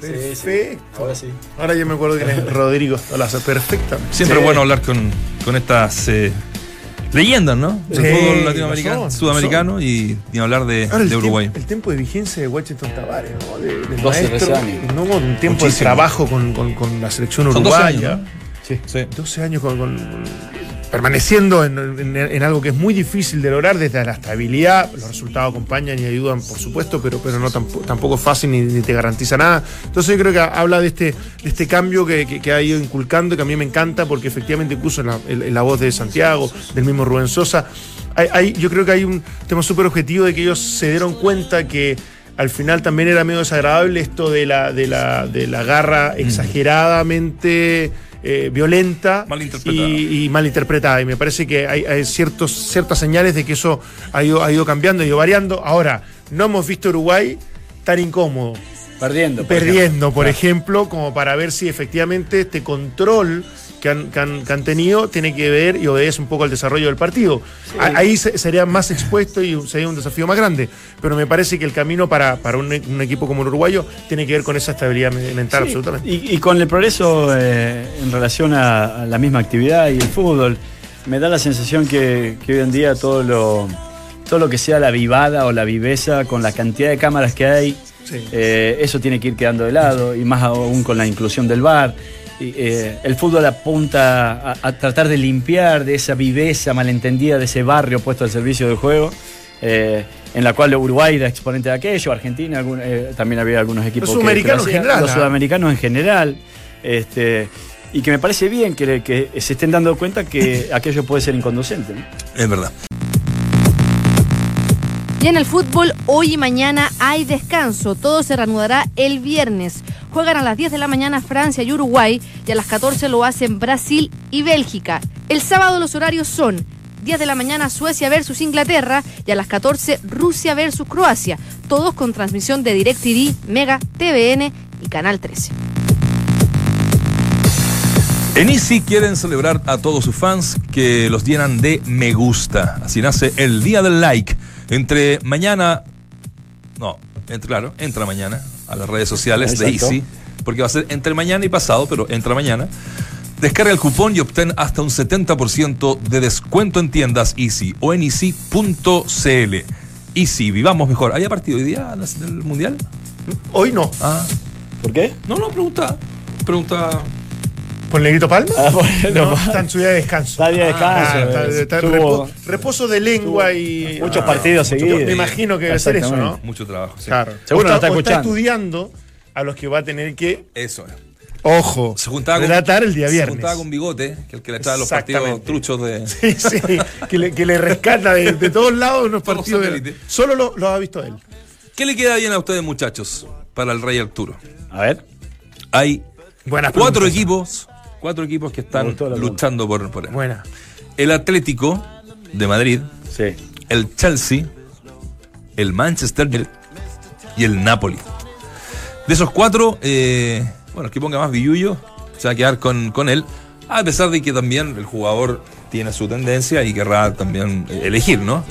Speaker 4: Perfecto.
Speaker 5: Ahora sí.
Speaker 4: Ahora yo me acuerdo que es *laughs* Rodrigo Stolaza, perfectamente.
Speaker 1: Siempre
Speaker 4: Sí.
Speaker 1: es bueno hablar con, con estas eh, leyendas, ¿no? Del
Speaker 4: Sí,
Speaker 1: fútbol latinoamericano,
Speaker 4: razón,
Speaker 1: sudamericano y, y hablar de,
Speaker 4: Ahora,
Speaker 1: de Uruguay.
Speaker 4: Tiempo, el tiempo de vigencia de Washington Tavares, ¿no? De- del
Speaker 5: 12,
Speaker 4: maestro,
Speaker 5: 13 años.
Speaker 4: ¿no? Un tiempo de
Speaker 1: Muchísimo.
Speaker 4: trabajo con, con- con la selección
Speaker 1: Son 12
Speaker 4: uruguaya.
Speaker 1: años, ¿no?
Speaker 5: Sí.
Speaker 1: Sí.
Speaker 4: 12 años con- con- permaneciendo en, en- en algo que es muy difícil de lograr desde la estabilidad. Los resultados acompañan y ayudan, por supuesto, pero, pero no tampoco, tampoco es fácil ni, ni te garantiza nada. Entonces yo creo que habla de este, de este cambio que, que- que ha ido inculcando, que a mí me encanta, porque efectivamente incluso en la, en- en la voz de Santiago, del mismo Rubén Sosa, hay- hay- yo creo que hay un tema súper objetivo de que ellos se dieron cuenta que al final también era medio desagradable esto de la, de la, de la garra exageradamente eh, violenta
Speaker 1: Malinterpretada.
Speaker 4: y, y malinterpretada. Y me parece que hay, hay ciertos, ciertas señales de que eso ha ido, ha ido cambiando, ha ido variando. Ahora, no hemos visto Uruguay tan incómodo,
Speaker 5: Perdiendo. por
Speaker 4: perdiendo, por
Speaker 5: Claro.
Speaker 4: ejemplo, como para ver si efectivamente este control que han, que han- que han tenido tiene que ver y obedece un poco al desarrollo del partido. Ahí se- sería más expuesto y sería un desafío más grande. Pero me parece que el camino para, para un, un equipo como el uruguayo tiene que ver con esa estabilidad me- mental,
Speaker 5: Sí,
Speaker 4: absolutamente.
Speaker 5: Y, y con el progreso eh, en relación a, a la misma actividad y el fútbol, me da la sensación que, que hoy en día todo lo, todo lo que sea la vivada o la viveza, con la cantidad de cámaras que hay,
Speaker 4: Sí.
Speaker 5: eh, eso tiene que ir quedando de lado, y más aún con la inclusión del VAR. Eh, el fútbol apunta a, a tratar de limpiar de esa viveza malentendida de ese barrio puesto al servicio del juego. eh, en la cual Uruguay era exponente de aquello, Argentina algún- eh, también había algunos equipos que- que lo
Speaker 4: sudamericanos en general,
Speaker 5: los
Speaker 4: ¿ah?
Speaker 5: sudamericanos en general, este, y que me parece bien que, que se estén dando cuenta que *laughs* aquello puede ser inconducente. ¿no?
Speaker 1: Es verdad.
Speaker 2: Y en el fútbol, hoy y mañana hay descanso. Todo se reanudará el viernes. Juegan a las 10 de la mañana Francia y Uruguay y a las 14 lo hacen Brasil y Bélgica. El sábado los horarios son 10 de la mañana Suecia versus Inglaterra y a las 14 Rusia versus Croacia. Todos con transmisión de DirecTV, Mega, TVN y Canal 13.
Speaker 1: En Easy quieren celebrar a todos sus fans que los llenan de me gusta. Así nace el Día del Like. Entre mañana, no, entre, claro, entra mañana a las redes sociales de. Easy, porque va a ser entre mañana y pasado, pero entra mañana. Descarga el cupón y obtén hasta un 70% de descuento en tiendas Easy o en easy.cl. Easy, vivamos mejor. ¿Hay partido hoy día del Mundial?
Speaker 4: Hoy no.
Speaker 1: Ah,
Speaker 5: ¿Por qué?
Speaker 1: no, no, pregunta. Pregunta.
Speaker 4: ¿Por Negrito Palma?
Speaker 5: Ah, bueno,
Speaker 4: no, está en su día de descanso.
Speaker 5: Está día de descanso.
Speaker 4: Ah, está-
Speaker 5: eh,
Speaker 4: está repo- reposo de lengua y.
Speaker 5: muchos
Speaker 4: Ah,
Speaker 5: partidos
Speaker 4: mucho-
Speaker 5: seguidos.
Speaker 4: Me imagino que debe ser eso, ¿no?
Speaker 1: Mucho trabajo. sí.
Speaker 4: Claro.
Speaker 5: Seguro
Speaker 4: O
Speaker 5: no está
Speaker 4: o
Speaker 5: escuchando.
Speaker 4: estudiando a los que va a tener que,
Speaker 1: Eso es.
Speaker 4: ojo,
Speaker 1: Se juntaba con,
Speaker 4: relatar el día
Speaker 1: Se
Speaker 4: viernes.
Speaker 1: juntaba con Bigote, que es el que le echaba los partidos truchos de. *laughs*
Speaker 4: Sí, sí, que le, que le rescata de, de todos lados unos
Speaker 1: Todos los
Speaker 4: partidos. de- solo lo, lo ha visto él.
Speaker 1: ¿Qué le queda bien a ustedes, muchachos, para el Rey Arturo?
Speaker 5: A ver.
Speaker 1: Hay
Speaker 4: Buenas
Speaker 1: cuatro
Speaker 4: preguntas.
Speaker 1: equipos, cuatro equipos que están luchando por, por él.
Speaker 4: Buena.
Speaker 1: El Atlético de Madrid,
Speaker 5: Sí.
Speaker 1: el Chelsea, el Manchester y el Napoli. De esos cuatro, eh, bueno, el que ponga más billullo se va a quedar con, con él, a pesar de que también el jugador tiene su tendencia y querrá también eh, elegir, ¿no?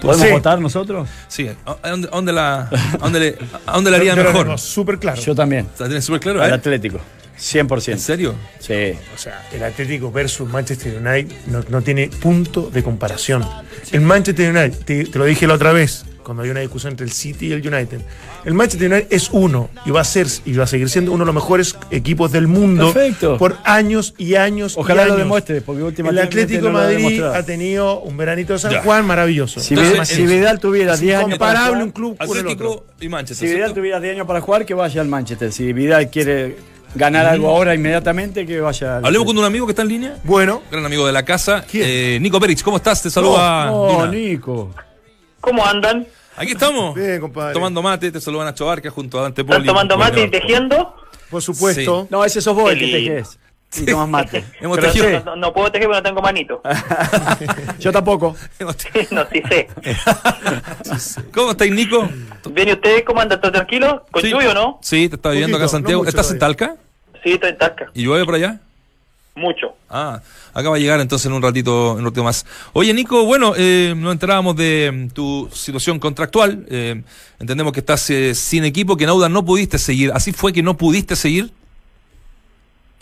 Speaker 5: ¿Podemos
Speaker 4: Sí.
Speaker 5: votar nosotros?
Speaker 1: Sí, ¿a dónde, a dónde la, a dónde le, a dónde le haría mejor?
Speaker 4: súper claro.
Speaker 5: Yo también.
Speaker 1: ¿La tienes súper claro?
Speaker 5: Al
Speaker 1: eh?
Speaker 5: Atlético. 100%.
Speaker 1: ¿En serio?
Speaker 5: Sí.
Speaker 4: O sea, el Atlético versus Manchester United no, no tiene punto de comparación. El Manchester United, te, te lo dije la otra vez, cuando había una discusión entre el City y el United. El Manchester United es uno y va a ser y va a seguir siendo uno de los mejores equipos del mundo
Speaker 5: Perfecto.
Speaker 4: por años y años. y
Speaker 5: Ojalá lo demuestre, porque
Speaker 4: El
Speaker 5: últimamente
Speaker 4: Atlético
Speaker 5: no lo ha
Speaker 4: Madrid ha tenido un veranito de San
Speaker 1: Ya.
Speaker 4: Juan maravilloso.
Speaker 5: Si,
Speaker 1: Entonces,
Speaker 5: Vidal, si
Speaker 1: es-
Speaker 5: Vidal tuviera 10 años para
Speaker 4: Incomparable
Speaker 5: jugar,
Speaker 4: un club con el otro.
Speaker 1: Atlético y Manchester.
Speaker 5: si Vidal
Speaker 1: ¿cierto?
Speaker 5: tuviera 10 años para jugar, que vaya al Manchester. Si Vidal quiere ganar algo ahora inmediatamente, que vaya al
Speaker 1: Hablemos con un amigo que está en línea.
Speaker 4: Bueno,
Speaker 1: Gran amigo de la casa.
Speaker 4: ¿Quién?
Speaker 1: Eh, Nico Perich, ¿cómo estás? Te saluda.
Speaker 5: Oh. Nico.
Speaker 7: ¿Cómo andan?
Speaker 1: Aquí estamos.
Speaker 4: Bien, compadre.
Speaker 1: Tomando mate, te saludan Nacho Barca junto a Dante Poli.
Speaker 7: ¿Están tomando mate y tejiendo?
Speaker 4: por supuesto.
Speaker 5: No, ese sos vos el que tejes. Y tomas mate. *laughs*
Speaker 1: Hemos
Speaker 5: Pero
Speaker 1: tejido.
Speaker 5: sí,
Speaker 7: No, no puedo tejer porque no tengo manito. *laughs*
Speaker 5: yo tampoco. *laughs*
Speaker 7: no, sí sé.
Speaker 1: ¿Cómo estáis, Nico?
Speaker 7: ¿Bien y ustedes cómo andan? ¿Todo tranquilo? ¿Con
Speaker 1: Sí.
Speaker 7: lluvia o no?
Speaker 1: Sí, te estaba viendo acá en Santiago.
Speaker 4: no
Speaker 1: ¿Estás en. Talca?
Speaker 7: Sí, estoy en Tasca.
Speaker 1: ¿Y llueve por allá?
Speaker 7: Mucho.
Speaker 1: Ah, acá va a llegar entonces en un ratito, en un ratito más. Oye, Nico, bueno, eh, nos enterábamos de mm, tu situación contractual. eh, entendemos que estás eh, sin equipo, que en Auda no pudiste seguir. ¿Así fue que no pudiste seguir?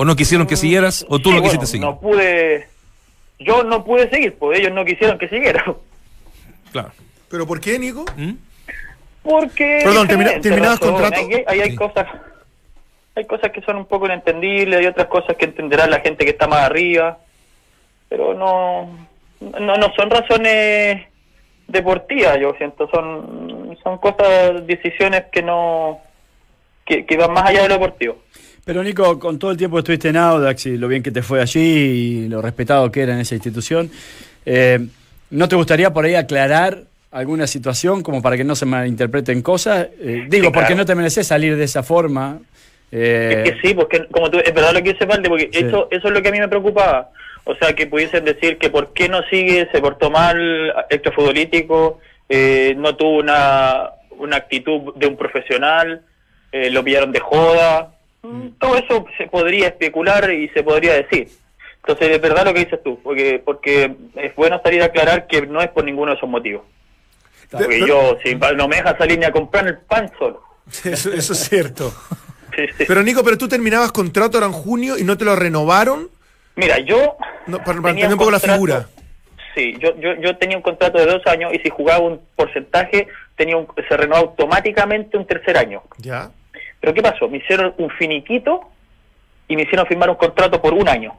Speaker 1: ¿O no quisieron que siguieras? ¿O tú
Speaker 7: Sí,
Speaker 1: no
Speaker 7: bueno,
Speaker 1: quisiste seguir?
Speaker 7: No pude... Yo no pude seguir, pues ellos no quisieron que siguiera.
Speaker 1: Claro.
Speaker 4: ¿Pero por qué, Nico?
Speaker 1: ¿Mm?
Speaker 7: Porque...
Speaker 4: Perdón, termina- ¿terminabas contrato?
Speaker 7: Ahí, ahí hay
Speaker 1: Sí.
Speaker 7: cosas... Hay cosas que son un poco inentendibles, hay otras cosas que entenderá la gente que está más arriba, pero no, no, no son razones deportivas, yo siento, son, son cosas, decisiones que no, que, que van más allá de lo deportivo.
Speaker 5: Pero Nico, con todo el tiempo que estuviste en Audax y lo bien que te fue allí y lo respetado que era en esa institución, eh, ¿no te gustaría por ahí aclarar alguna situación como para que no se malinterpreten cosas? Eh, digo,
Speaker 7: Sí,
Speaker 5: porque
Speaker 7: claro.
Speaker 5: no te mereces salir de esa forma. eh,
Speaker 7: Es que sí, porque como tú, es verdad lo que dice Valde, porque
Speaker 5: Sí.
Speaker 7: eso, eso es lo que a mí me preocupaba. O sea, que pudiesen decir que por qué no sigue, se portó mal, extrafutbolístico, eh, no tuvo una, una actitud de un profesional, eh, lo pillaron de joda. Mm, Todo eso se podría especular y se podría decir. Entonces, es verdad lo que dices tú, porque porque es bueno salir a aclarar que no es por ninguno de esos motivos. Porque yo, si no me deja salir ni a comprar el pan solo. *laughs*
Speaker 4: Eso, eso es cierto. *laughs*
Speaker 7: Sí, sí.
Speaker 4: Pero Nico, pero tú terminabas contrato ahora en junio y no te lo renovaron.
Speaker 7: Mira, yo
Speaker 4: No, para, para entender un poco la figura.
Speaker 7: Sí, yo, yo, yo tenía un contrato de dos años y si jugaba un porcentaje tenía un, se renovaba automáticamente un tercer año.
Speaker 4: Ya.
Speaker 7: Pero ¿qué pasó? Me hicieron un finiquito y me hicieron firmar un contrato por un año.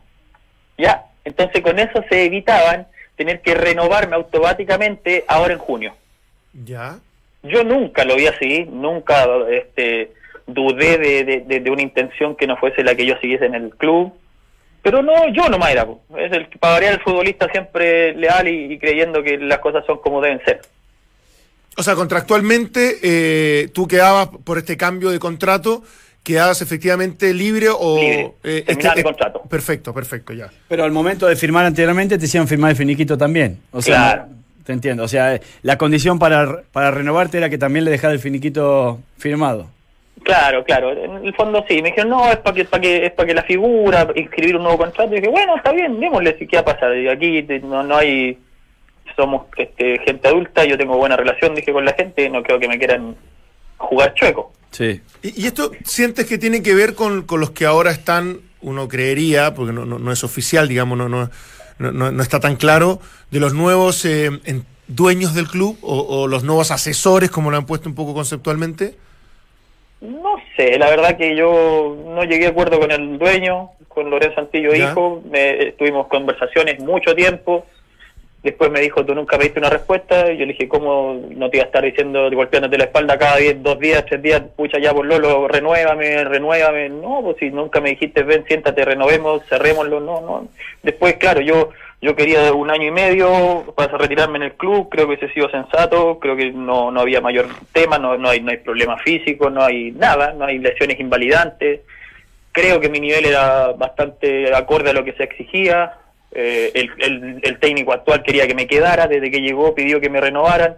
Speaker 7: ¿Ya? Entonces con eso se evitaban tener que renovarme automáticamente ahora en junio.
Speaker 4: Ya.
Speaker 7: Yo nunca lo vi así, nunca este, dudé de, de- de- de una intención que no fuese la que yo siguiese en el club. Pero no, yo no era. po. Es el, para variar el futbolista siempre leal y, y creyendo que las cosas son como deben ser.
Speaker 4: O sea, contractualmente eh, tú quedabas por este cambio de contrato, quedabas efectivamente libre o...
Speaker 7: Libre.
Speaker 4: eh,
Speaker 7: Terminaba mi contrato.
Speaker 4: Perfecto, perfecto, ya.
Speaker 5: Pero al momento de firmar anteriormente te hicieron firmar el finiquito también. O sea,
Speaker 7: Claro.
Speaker 5: te entiendo. O sea, eh, la condición para, para renovarte era que también le dejara el finiquito firmado.
Speaker 7: Claro, claro. En el fondo sí. Me dijeron, no, es para que, para que, es para que la figura, inscribir un nuevo contrato. Y dije, bueno, está bien, démosle si qué va a pasar. Y aquí no, no hay... somos este, gente adulta, yo tengo buena relación, dije, con la gente, no creo que me quieran jugar chueco.
Speaker 5: Sí.
Speaker 4: ¿Y, y esto sientes que tiene que ver con, con los que ahora están, uno creería, porque no, no, no es oficial, digamos, no, no, no, no- está tan claro, de los nuevos eh, en- dueños del club o, o los nuevos asesores, como lo han puesto un poco conceptualmente?
Speaker 7: No sé, la verdad que yo no llegué a acuerdo con el dueño, con Lorenzo Antillo
Speaker 4: Ya.
Speaker 7: Hijo, me, tuvimos conversaciones mucho tiempo, después me dijo, tú nunca me diste una respuesta, y yo le dije, ¿cómo no te iba a estar diciendo, golpeándote la espalda cada diez, dos días, tres días, pucha ya por Lolo, renuévame, renuévame, no, pues si nunca me dijiste, ven, siéntate, renovemos, cerrémoslo, no, no. Después, claro, yo yo quería un año y medio para retirarme en el club, creo que ese ha sido sensato, creo que no, no había mayor tema, no, no, hay, no hay problemas físicos, no hay nada, no hay lesiones invalidantes, creo que mi nivel era bastante acorde a lo que se exigía, eh, el, el, técnico actual quería que me quedara, desde que llegó pidió que me renovaran,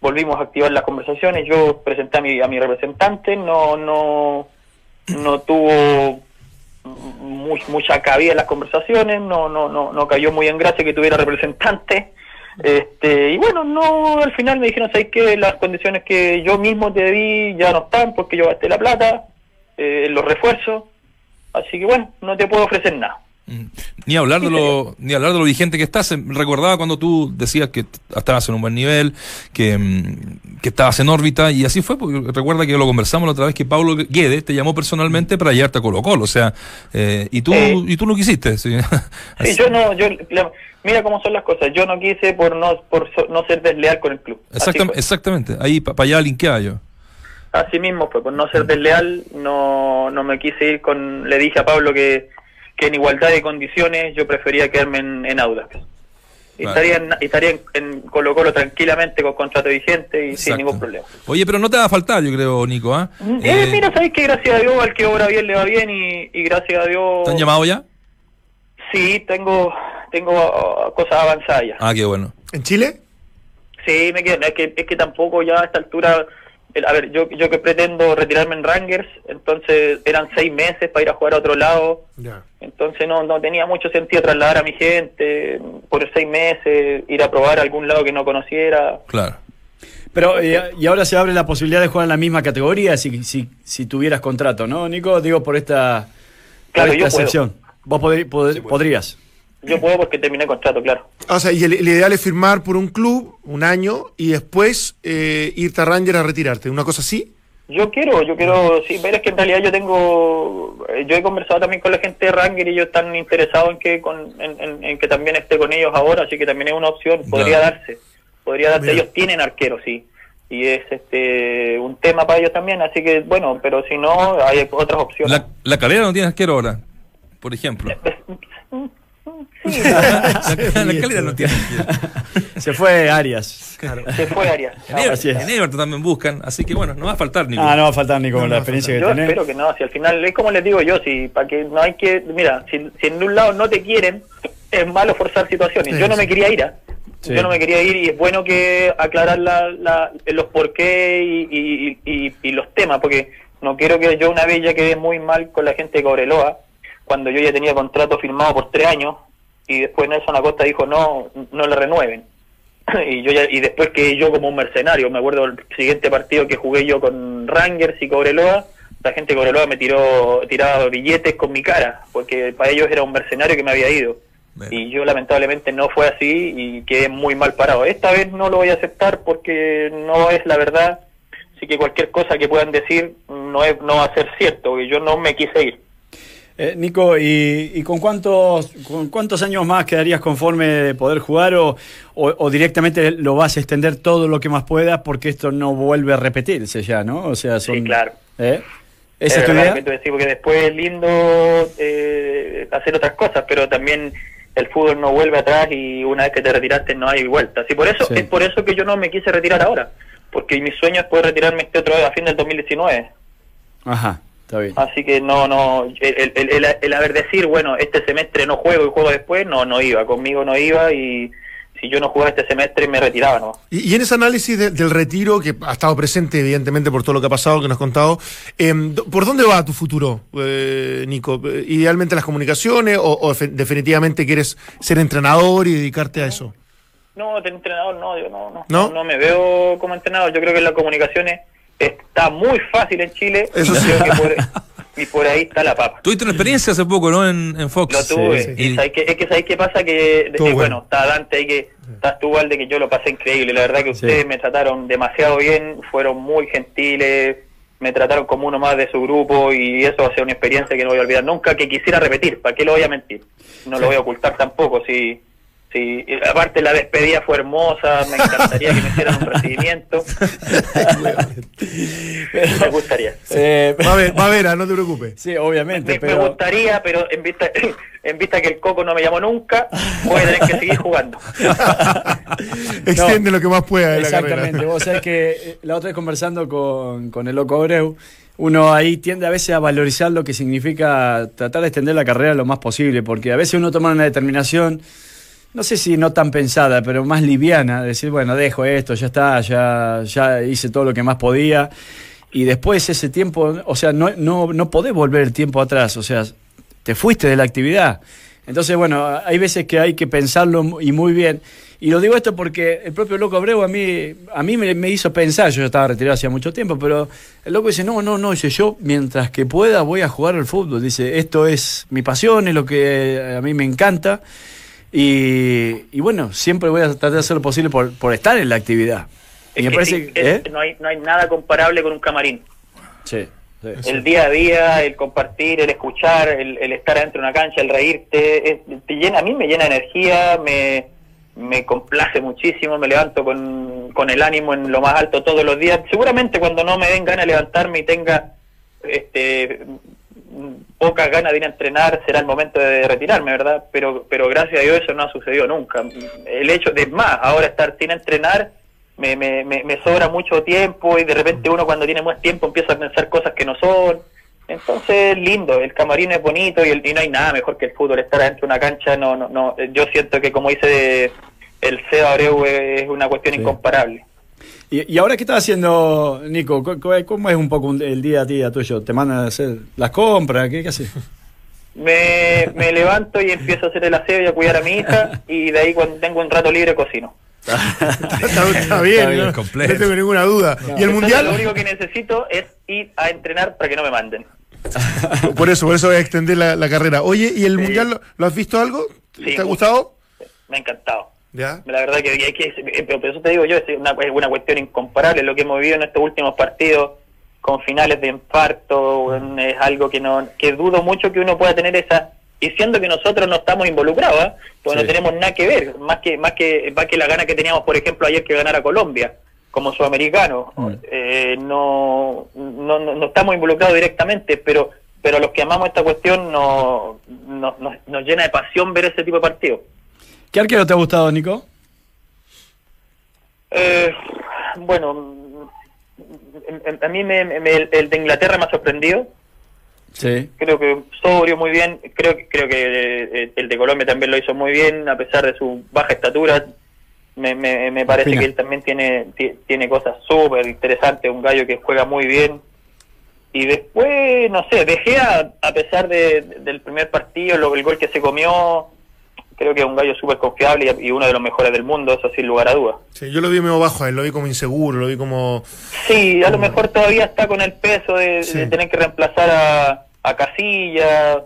Speaker 7: volvimos a activar las conversaciones, yo presenté a mi, a mi representante, no, no, no tuvo mu- mucha cabida en las conversaciones, no, no, no, no cayó muy en gracia que tuviera representante. Este, y bueno, no, al final me dijeron, ¿sabes qué? Las condiciones que yo mismo te di ya no están porque yo gasté la plata, eh, los refuerzos, así que bueno, no te puedo ofrecer nada.
Speaker 1: Mm. Ni hablar de lo, *laughs* ni hablar de lo vigente que estás. Recordaba cuando tú decías que estabas en un buen nivel, que, mm, que estabas en órbita, y así fue, porque recuerda que lo conversamos la otra vez que Pablo Guedes te llamó personalmente para llevarte a Colo Colo, o sea, eh, y tú,
Speaker 7: Eh.
Speaker 1: y tú no quisiste. sí. *laughs*
Speaker 7: Yo no, yo, la- mira cómo son las cosas, yo no quise por no, por so- no ser desleal con el club.
Speaker 1: Exactam- exactamente, ahí para allá linkeaba yo.
Speaker 7: Así mismo, pues por no ser desleal, no, no me quise ir con. Le dije a Pablo que, que en igualdad de condiciones yo prefería quedarme en, en Audax. Estaría, en, estaría en, en Colo Colo tranquilamente con contrato vigente y sin ningún problema.
Speaker 1: Oye, pero no te va a faltar, yo creo, Nico, ¿ah?
Speaker 7: Eh,
Speaker 1: Eh,
Speaker 7: mira, sabes que gracias a Dios al que obra bien le va bien y, y gracias a Dios.
Speaker 1: ¿Te han llamado ya?
Speaker 7: Sí, tengo, tengo cosas avanzadas ya.
Speaker 1: Ah, qué bueno.
Speaker 4: ¿En Chile?
Speaker 7: Sí, me quedo. Es que, es que tampoco ya a esta altura. El- A ver, yo, yo que pretendo retirarme en Rangers, entonces eran seis meses para ir a jugar a otro lado. Entonces no, no tenía mucho sentido trasladar a mi gente por seis meses, ir a probar a algún lado que no conociera.
Speaker 1: Claro.
Speaker 5: Pero, y, y ahora se abre la posibilidad de jugar en la misma categoría si, si, si tuvieras contrato, ¿no, Nico? Digo, por esta, por
Speaker 7: Claro,
Speaker 5: esta
Speaker 7: yo puedo.
Speaker 5: excepción. Vos podrí- pod- podrías.
Speaker 7: Yo puedo porque terminé contrato, claro.
Speaker 4: O sea, y el, el ideal es firmar por un club un año y después eh, irte a Ranger a retirarte. ¿Una cosa así?
Speaker 7: Yo quiero, yo quiero, sí, ver es que en realidad yo tengo, eh, yo he conversado también con la gente de Ranger y ellos están interesados en que con, en, en- en que también esté con ellos ahora, así que también es una opción, podría darse, podría darse,
Speaker 4: Mira.
Speaker 7: ellos tienen arqueros, sí, y es este un tema para ellos también, así que bueno, pero si no, hay otras opciones.
Speaker 1: La, la calera no tiene arquero ahora, por ejemplo.
Speaker 7: Sí,
Speaker 1: la, *laughs* la calera no tiene.
Speaker 5: Se fue Arias.
Speaker 7: se fue Arias.
Speaker 1: En Everton,
Speaker 5: Así es.
Speaker 1: en Everton también buscan, así que bueno, no va a faltar Nico.
Speaker 5: Ah, no va a faltar, Nico, con la
Speaker 4: no va a
Speaker 5: experiencia que
Speaker 7: Yo
Speaker 5: tenés.
Speaker 7: espero que no, si al final es como les digo yo, si para que no hay que, mira, si, si en un lado no te quieren, es malo forzar situaciones.
Speaker 4: Sí,
Speaker 7: yo no
Speaker 4: sí.
Speaker 7: me quería ir, ¿ah?
Speaker 5: Sí.
Speaker 7: yo no me quería ir y es bueno que aclarar la, la- los por qué y, y- y- y los temas, porque no quiero que yo una vez ya quedé muy mal con la gente de Cobreloa, cuando yo ya tenía contrato firmado por tres años y después Nelson Acosta dijo no, no le renueven. *clears throat* y yo ya, y después que yo como un mercenario, me acuerdo el siguiente partido que jugué yo con Rangers y Cobreloa, la gente de Cobreloa me tiró tiraba billetes con mi cara, porque para ellos era un mercenario que me había ido.
Speaker 1: Bueno.
Speaker 7: Y yo lamentablemente no fue así y quedé muy mal parado. Esta vez no lo voy a aceptar porque no es la verdad. Así que cualquier cosa que puedan decir no, es, no va a ser cierto, porque yo no me quise ir.
Speaker 5: Eh, Nico, ¿y, y con cuántos con cuántos años más quedarías conforme de poder jugar o, o- o directamente lo vas a extender todo lo que más puedas porque esto no vuelve a repetirse ya, ¿no? O sea, son...
Speaker 7: Sí, claro.
Speaker 5: ¿Eh?
Speaker 7: Es
Speaker 5: ¿Esa es tu idea?
Speaker 7: porque después es lindo eh, hacer otras cosas, pero también el fútbol no vuelve atrás y una vez que te retiraste no hay vuelta. Así por eso
Speaker 5: Sí.
Speaker 7: es por eso que yo no me quise retirar ahora, porque mi sueño es poder retirarme este otro a fin del 2019.
Speaker 5: Ajá, está bien.
Speaker 7: Así que no, no, el, el, el, el haber decir, bueno, este semestre no juego y juego después, no, no iba, conmigo no iba y si yo no jugaba este semestre me retiraba, ¿no?
Speaker 4: Y, y en ese análisis de- del retiro, que ha estado presente evidentemente por todo lo que ha pasado, que nos has contado, em, ¿por dónde va tu futuro, eh, Nico? Eh, ¿Idealmente las comunicaciones o, definitivamente quieres ser entrenador y dedicarte a eso?
Speaker 7: No, de entrenador no, yo no, no,
Speaker 4: ¿No?
Speaker 7: no, me veo como entrenador. Yo creo que las comunicaciones está muy fácil en Chile.
Speaker 4: Eso
Speaker 7: y
Speaker 4: sí.
Speaker 7: que por, y por ahí está la papa.
Speaker 1: Tuviste una experiencia hace poco, ¿no? En, en Fox.
Speaker 7: Lo tuve.
Speaker 4: sí.
Speaker 7: Y ¿sabes qué? es que ¿sabes qué pasa? Que, eh,
Speaker 4: bueno.
Speaker 7: bueno, está Dante ahí que estás tú, de que yo lo pasé increíble. La verdad que
Speaker 5: Sí.
Speaker 7: ustedes me trataron demasiado bien, fueron muy gentiles, me trataron como uno más de su grupo y eso va a ser una experiencia que no voy a olvidar nunca, que quisiera repetir. ¿Para qué lo voy a mentir? No lo voy a ocultar tampoco. Si, si, y aparte la despedida fue hermosa, me encantaría que me hicieran un recibimiento. me gustaría.
Speaker 5: Eh,
Speaker 4: Va a ver, va a ver, ah, no te preocupes.
Speaker 5: sí, obviamente,
Speaker 7: Me, me
Speaker 5: pero...
Speaker 7: gustaría, pero en vista, *laughs* en vista que el Coco no me llamó nunca, voy a tener que seguir jugando. *laughs*
Speaker 4: Extiende lo que más pueda la
Speaker 5: Exactamente, vos sabés que eh, la otra vez conversando con, con el loco Abreu, uno ahí tiende a veces a valorizar lo que significa tratar de extender la carrera lo más posible, porque a veces uno toma una determinación, no sé si no tan pensada, pero más liviana, decir, bueno, dejo esto, ya está, ya, ya hice todo lo que más podía, y después ese tiempo, o sea, no, no, no podés volver el tiempo atrás, o sea, te fuiste de la actividad. Entonces, bueno, hay veces que hay que pensarlo y muy bien. Y lo digo esto porque el propio Loco Abreu a mí, a mí me, me hizo pensar, yo ya estaba retirado hacía mucho tiempo, pero el Loco dice, no, no, no, dice, yo mientras que pueda voy a jugar al fútbol. Dice, esto es mi pasión, es lo que a mí me encanta. Y, y bueno, siempre voy a tratar de hacer lo posible por, por estar en la actividad. Y
Speaker 7: Es
Speaker 5: me parece
Speaker 7: es-
Speaker 5: ¿eh?
Speaker 7: no, hay, no hay nada comparable con un camarín.
Speaker 5: Sí, sí.
Speaker 7: El día a día, el compartir, el escuchar, el, el estar adentro de una cancha, el reírte, es- te llena, a mí me llena energía, me, me complace muchísimo, me levanto con, con el ánimo en lo más alto todos los días. Seguramente cuando no me den ganas de levantarme y tenga este pocas ganas de ir a entrenar será el momento de retirarme, ¿verdad? Pero pero gracias a Dios eso no ha sucedido nunca. El hecho de más, ahora estar sin entrenar me, me, me, me sobra mucho tiempo y de repente uno cuando tiene más tiempo empieza a pensar cosas que no son. Entonces, lindo, el camarín es bonito y, el, y no hay nada mejor que el fútbol, estar adentro de una cancha, no, no, no, yo siento que como dice el Abreu es una cuestión
Speaker 5: Sí.
Speaker 7: incomparable.
Speaker 5: ¿Y, y ahora qué estás haciendo, Nico? ¿Cómo- ¿Cómo cómo es un poco el día a día tuyo? ¿Te mandan a hacer las compras? ¿Qué, qué haces?
Speaker 7: Me, me levanto y empiezo a hacer el aseo y a cuidar a mi hija y de ahí cuando tengo un rato libre cocino. *laughs*
Speaker 4: Está, está bien,
Speaker 5: Está bien,
Speaker 4: no,
Speaker 1: completo.
Speaker 4: no tengo ninguna duda. ¿Y el
Speaker 7: Entonces,
Speaker 4: mundial?
Speaker 7: Lo único que necesito es ir a entrenar para que no me manden. *laughs*
Speaker 4: Por eso, por eso voy a extender la, la carrera. Oye, ¿y el
Speaker 7: Sí.
Speaker 4: mundial lo, lo has visto algo?
Speaker 7: Sí,
Speaker 4: ¿Te ha gustado?
Speaker 7: Me ha encantado.
Speaker 4: Ya.
Speaker 7: La verdad que que, eh, pero por eso te digo yo, es una, es una cuestión incomparable lo que hemos vivido en estos últimos partidos con finales de infarto, en- es algo que no que dudo mucho que uno pueda tener esa y siendo que nosotros no estamos involucrados, ¿eh? porque
Speaker 5: Sí.
Speaker 7: no tenemos nada que ver, más que más que más que la gana que teníamos, por ejemplo, ayer que ganara Colombia como sudamericano,
Speaker 5: Mm.
Speaker 7: eh, no, no, no, no estamos involucrados directamente, pero pero los que amamos esta cuestión no, no- nos- nos llena de pasión ver ese tipo de partidos.
Speaker 5: ¿Qué arquero te ha gustado, Nico?
Speaker 7: Eh, bueno, en- en- a mí me, me- el, el de Inglaterra me ha sorprendido.
Speaker 5: Sí.
Speaker 7: Creo que sobrio muy bien. Creo que creo que eh, el de Colombia también lo hizo muy bien, a pesar de su baja estatura. Me, me, me parece que él también tiene ti- tiene cosas súper interesantes. Un gallo que juega muy bien. Y después, no sé, dejé a, a pesar de- del primer partido, lo, el gol que se comió, creo que es un gallo súper confiable y, y uno de los mejores del mundo, eso sin lugar a dudas.
Speaker 4: Sí, yo lo vi medio bajo a él, lo vi como inseguro, lo vi como...
Speaker 7: Sí, a lo mejor todavía está con el peso de,
Speaker 4: Sí.
Speaker 7: de tener que reemplazar a, a Casilla.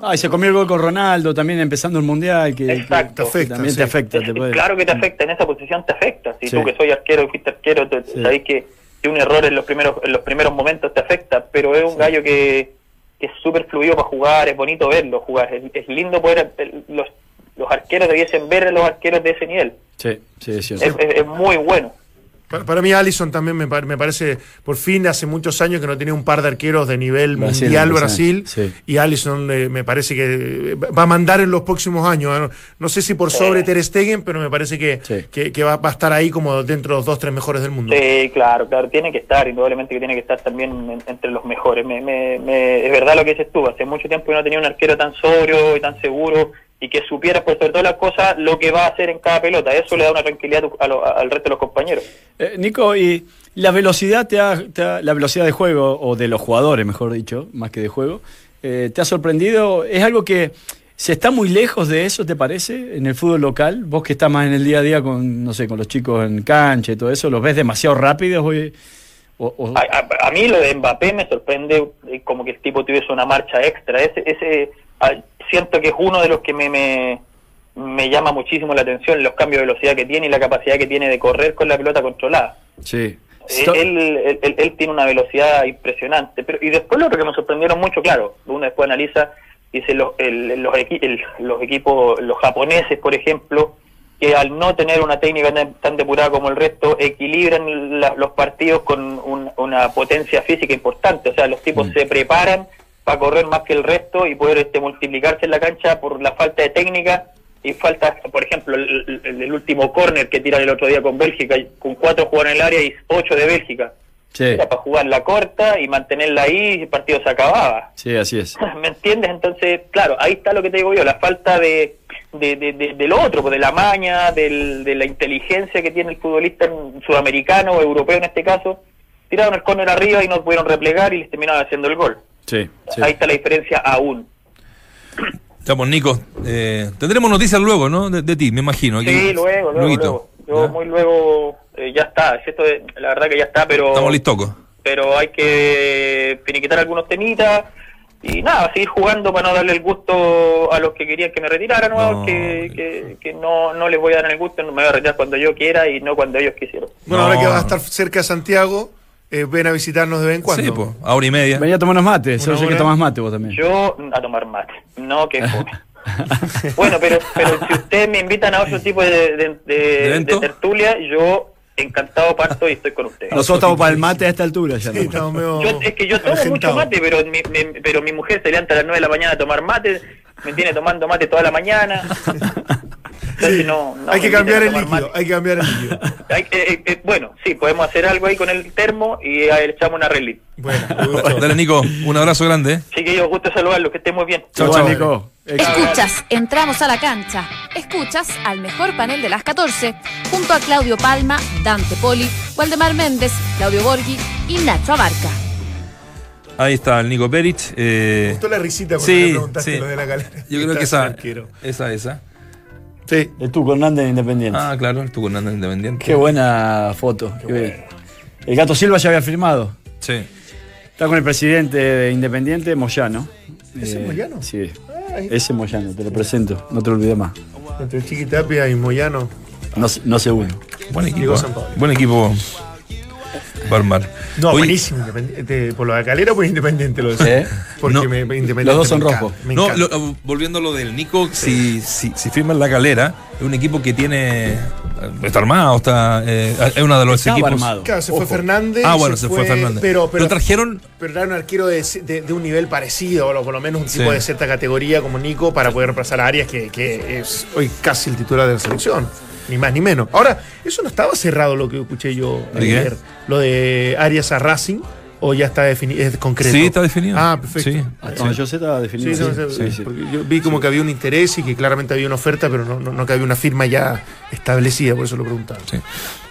Speaker 5: Ah, y se comió el gol con Ronaldo también empezando el mundial, que,
Speaker 7: Exacto.
Speaker 5: que-
Speaker 4: Te afecta,
Speaker 5: también
Speaker 4: sí.
Speaker 5: te afecta. te
Speaker 7: Es-
Speaker 5: puede-
Speaker 7: Claro que te afecta, en esa posición te afecta. Si
Speaker 5: Sí.
Speaker 7: tú que soy arquero y fuiste arquero, te,
Speaker 5: Sí.
Speaker 7: sabéis que, que un error en los primeros en los primeros momentos te afecta, pero es un gallo que, que es súper fluido para jugar, es bonito verlo jugar, es, es lindo poder... el- los, los arqueros debiesen ver a los arqueros de ese nivel.
Speaker 5: Sí, sí, es cierto.
Speaker 7: Es, es- es muy bueno.
Speaker 4: Para, para mí Allison también me, par- me parece, por fin hace muchos años que no tenía un par de arqueros de nivel
Speaker 5: Brasil,
Speaker 4: mundial
Speaker 5: Brasil,
Speaker 4: Brasil,
Speaker 5: sí.
Speaker 4: y Allison eh, me parece que va a mandar en los próximos años. ¿eh? No, no sé si por sobre Ter Stegen, pero me parece que,
Speaker 5: Sí.
Speaker 4: que, que va, va a estar ahí como dentro de los dos, tres mejores del mundo.
Speaker 7: Sí, claro, claro, tiene que estar, indudablemente que tiene que estar también en- entre los mejores. Me, me, me- es verdad lo que dices tú, hace mucho tiempo que no tenía un arquero tan sobrio y tan seguro y que supiera, por sobre todas las cosas, lo que va a hacer en cada pelota. Eso le da una tranquilidad al resto de los compañeros.
Speaker 5: Eh, Nico, ¿y la velocidad te ha, te ha- la velocidad de juego, o de los jugadores, mejor dicho, más que de juego, eh, te ha sorprendido? ¿Es algo que ¿Se está muy lejos de eso, te parece, en el fútbol local? Vos que estás más en el día a día con, no sé, con los chicos en cancha y todo eso, ¿los ves demasiado rápidos hoy? O- o-
Speaker 7: A, a- a mí lo de Mbappé me sorprende eh, como que el tipo tuviese una marcha extra. Ese, ese ah, siento que es uno de los que me, me, me llama muchísimo la atención, los cambios de velocidad que tiene y la capacidad que tiene de correr con la pelota controlada.
Speaker 5: sí.
Speaker 7: Eh, Él, él, él- él tiene una velocidad impresionante. pero Y después lo otro que me sorprendieron mucho, claro, uno después analiza, dice los, el- los, equi- el- los equipos, los japoneses, por ejemplo, que al no tener una técnica tan, tan depurada como el resto, equilibran la- los partidos con un- una potencia física importante. O sea, los tipos
Speaker 5: Mm.
Speaker 7: se preparan para correr más que el resto y poder este, multiplicarse en la cancha por la falta de técnica y falta, por ejemplo, el, el- el último córner que tiran el otro día con Bélgica, con cuatro jugadores en el área y ocho de Bélgica.
Speaker 5: sí,
Speaker 7: Era para jugar la corta y mantenerla ahí y el partido se acababa.
Speaker 5: sí, así es. *laughs*
Speaker 7: ¿Me entiendes? Entonces, claro, ahí está lo que te digo yo, la falta de, de, de, de- de lo otro, pues, de la maña, del, de la inteligencia que tiene el futbolista en- sudamericano o europeo en este caso. Tiraron el córner arriba y no pudieron replegar y les terminaron haciendo el gol.
Speaker 5: Sí, sí.
Speaker 7: Ahí está la diferencia aún.
Speaker 1: Pues, Nico, eh, tendremos noticias luego, ¿no? De, de ti, me imagino. aquí.
Speaker 7: Sí, luego, luego. Yo
Speaker 1: ¿Ya?
Speaker 7: muy luego, eh, ya está, es esto de- la verdad que ya está, pero...
Speaker 1: Estamos listocos.
Speaker 7: pero hay que finiquitar algunos temitas y nada, seguir jugando para no darle el gusto a los que querían que me retirara, ¿no?
Speaker 1: No.
Speaker 7: Que, que, que no, no les voy a dar el gusto, no me voy a retirar cuando yo quiera y no cuando ellos quisieron.
Speaker 4: Bueno,
Speaker 1: No.
Speaker 4: ahora que vas a estar cerca de Santiago, eh, ven a visitarnos de vez en cuando.
Speaker 1: Sí, pues, a hora y media.
Speaker 5: Venía a tomarnos mate, solo sé que tomás mate vos también.
Speaker 7: Yo a tomar mate, no que *laughs* bueno, pero, pero si ustedes me invitan a otro tipo de, de, de-
Speaker 1: ¿De evento?
Speaker 7: de tertulia, yo encantado parto y estoy con ustedes.
Speaker 5: Nosotros estamos para el mate a esta altura ya.
Speaker 4: Sí,
Speaker 5: ¿no?
Speaker 4: estamos medio
Speaker 7: Yo, es que yo tomo mucho mate, pero mi, mi- pero mi mujer se levanta a las 9 de la mañana a tomar mate, me tiene tomando mate toda la mañana. *laughs* Entonces no, no
Speaker 4: hay que cambiar el líquido,
Speaker 7: mate.
Speaker 4: hay que cambiar el líquido. *laughs*
Speaker 7: Hay que- eh, eh, bueno, sí, podemos hacer algo ahí con el termo y eh, echamos una relita. *laughs*
Speaker 4: Bueno.
Speaker 1: Dale, Nico, un abrazo grande. ¿eh?
Speaker 7: Chiquillos, gusto saludarlos, que estén muy bien.
Speaker 1: Chao, chao.
Speaker 5: Nico.
Speaker 2: Escuchas, entramos a la cancha. Escuchas al mejor panel de las 14, junto a Claudio Palma, Dante Poli, Waldemar Méndez, Claudio Borghi y Nacho Abarca.
Speaker 1: Ahí está el Nico Perich. eh,
Speaker 4: Me gustó la risita cuando
Speaker 1: sí,
Speaker 4: le preguntaste
Speaker 1: sí.
Speaker 4: lo de la calera.
Speaker 1: Yo creo que esa, esa, esa.
Speaker 4: Sí.
Speaker 5: El tú con Hernández Independiente.
Speaker 1: Ah, claro, el con Hernández Independiente.
Speaker 5: Qué buena foto. Qué bien. El gato Silva ya había firmado.
Speaker 1: Sí.
Speaker 5: Está con el presidente de Independiente, Moyano.
Speaker 4: ¿Ese
Speaker 5: Eh,
Speaker 4: Moyano?
Speaker 5: Sí.
Speaker 4: Ay,
Speaker 5: Ese Moyano, te lo presento, no te lo olvides más.
Speaker 4: entre Chiquitapia y Moyano.
Speaker 5: No, sé- no sé uno.
Speaker 1: Buen equipo.
Speaker 4: Diego
Speaker 1: ¿eh? Barmar.
Speaker 4: No, buenísimo. Independiente, por lo de Calera, pues Independiente lo
Speaker 5: ¿Eh?
Speaker 4: decía. Porque
Speaker 1: No.
Speaker 4: me, me- Independiente
Speaker 5: Los dos son rojos.
Speaker 1: No, lo- volviendo a lo del Nico, si, si, si firma en la calera, es un equipo que tiene. eh, Está armado, está. eh, es uno de los
Speaker 5: Estaba
Speaker 1: equipos.
Speaker 5: armado.
Speaker 4: Claro, se fue
Speaker 5: Ojo.
Speaker 4: Fernández.
Speaker 1: Ah, bueno, se fue Fernández.
Speaker 4: Pero, pero,
Speaker 1: Lo trajeron.
Speaker 4: pero era un arquero de, de- de un nivel parecido, o por lo menos un tipo
Speaker 1: Sí.
Speaker 4: de cierta categoría como Nico, para poder reemplazar a Arias, que, que es hoy casi el titular de la selección. Ni más ni menos. Ahora, eso no estaba cerrado lo que escuché yo ayer. Lo de Arias a Racing, o ya está definido, es concreto.
Speaker 1: Sí, está definido.
Speaker 4: Ah, perfecto.
Speaker 1: Sí.
Speaker 5: Hasta donde yo sé estaba definido.
Speaker 4: Sí, no,
Speaker 5: Sí,
Speaker 4: sí,
Speaker 5: sí, sí.
Speaker 4: porque yo vi como que había un interés y que claramente había una oferta, pero no, no, no que había una firma ya establecida, por eso lo preguntaba.
Speaker 1: Sí.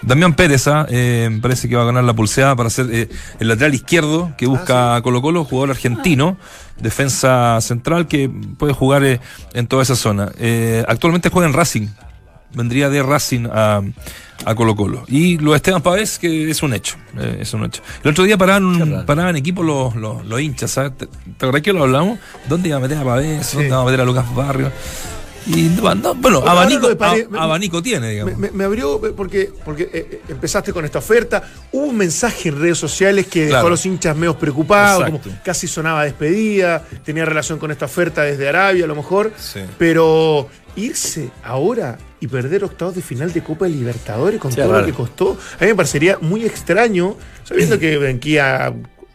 Speaker 1: Damián Pérez, ah, eh, me parece que va a ganar la pulseada para ser eh, el lateral izquierdo que busca
Speaker 4: Ah,
Speaker 1: Colo Colo, jugador argentino, defensa central que puede jugar eh, en toda esa zona. Eh, actualmente juega en Racing, vendría de Racing a, a Colo Colo. Y lo de Esteban Pavés, que es un hecho, eh, es un hecho. El otro día paraban, paraban equipo los, los, los hinchas, ¿sabes? ¿Te, te acuerdas que lo hablamos? ¿Dónde iba a meter a Pavés? ¿Dónde iba a meter a Lucas Barrio? Y no, no, bueno, abanico, abanico tiene, digamos.
Speaker 4: Me, abrió porque, porque eh, eh, empezaste con esta oferta. Hubo un mensaje en redes sociales que dejó a los hinchas medio preocupados, como casi sonaba despedida, tenía relación con esta oferta desde Arabia a lo mejor.
Speaker 1: Sí.
Speaker 4: Pero irse ahora y perder octavos de final de Copa de Libertadores con
Speaker 5: Sí,
Speaker 4: todo lo que costó, a mí me parecería muy extraño, sabiendo que de aquí a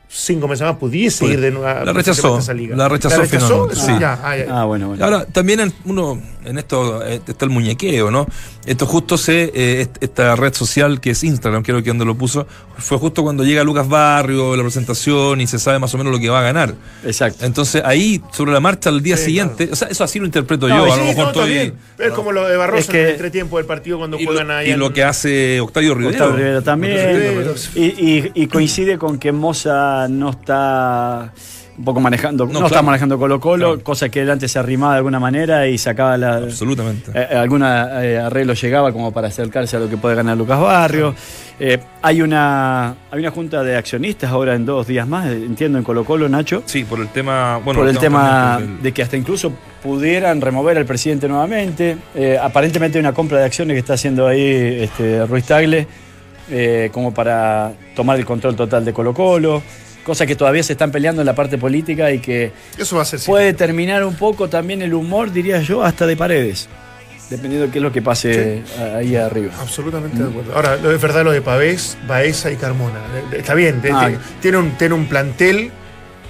Speaker 4: cinco meses más pudiese ir de nuevo a
Speaker 1: La rechazó,
Speaker 4: esa liga.
Speaker 1: la rechazó finalmente,
Speaker 4: Eso
Speaker 1: sí.
Speaker 4: ya, ah, ya.
Speaker 5: Ah, bueno, bueno.
Speaker 1: Ahora, también uno, en esto eh, está el muñequeo, ¿no? Esto justo se, eh, est- esta red social que es Instagram, creo que donde lo puso, fue justo cuando llega Lucas Barrio, la presentación y se sabe más o menos lo que va a ganar.
Speaker 5: Exacto.
Speaker 1: Entonces ahí, sobre la marcha al día
Speaker 4: Sí,
Speaker 1: siguiente, o sea, eso así lo interpreto
Speaker 5: No,
Speaker 1: yo,
Speaker 5: sí,
Speaker 1: a lo mejor
Speaker 4: no,
Speaker 1: estoy-
Speaker 4: bien. Es como lo de Barroso
Speaker 5: Es que-
Speaker 4: en el entretiempo del partido cuando
Speaker 1: y,
Speaker 4: juegan
Speaker 1: lo,
Speaker 4: ahí.
Speaker 1: y
Speaker 4: en-
Speaker 1: lo que hace Octavio Rivero.
Speaker 5: Octavio Rivera también.
Speaker 4: Rivera,
Speaker 5: Y, y- y coincide con que Moza no está un poco manejando, no,
Speaker 1: No,
Speaker 5: está manejando Colo Colo,
Speaker 1: Claro.
Speaker 5: cosa que él antes se arrimaba de alguna manera y sacaba la,
Speaker 1: Absolutamente.
Speaker 5: eh, algún eh, arreglo llegaba como para acercarse a lo que puede ganar Lucas Barrio. Eh, hay una hay una junta de accionistas ahora en dos días más, eh, entiendo, en Colo Colo, Nacho.
Speaker 1: Sí, por el tema. Bueno,
Speaker 5: por el tema de que hasta incluso pudieran remover al presidente nuevamente. Eh, aparentemente hay una compra de acciones que está haciendo ahí este, Ruiz Tagle, eh, como para tomar el control total de Colo Colo. Cosas que todavía se están peleando en la parte política y que
Speaker 4: Eso va a ser
Speaker 5: puede
Speaker 4: siempre.
Speaker 5: terminar un poco también el humor, diría yo, hasta de paredes. Dependiendo de qué es lo que pase ahí arriba.
Speaker 4: Absolutamente de acuerdo. Ahora, lo es verdad lo de Pavés, Baeza y Carmona. Eh, Está bien,
Speaker 5: Ah.
Speaker 4: te- tiene, un, tiene un plantel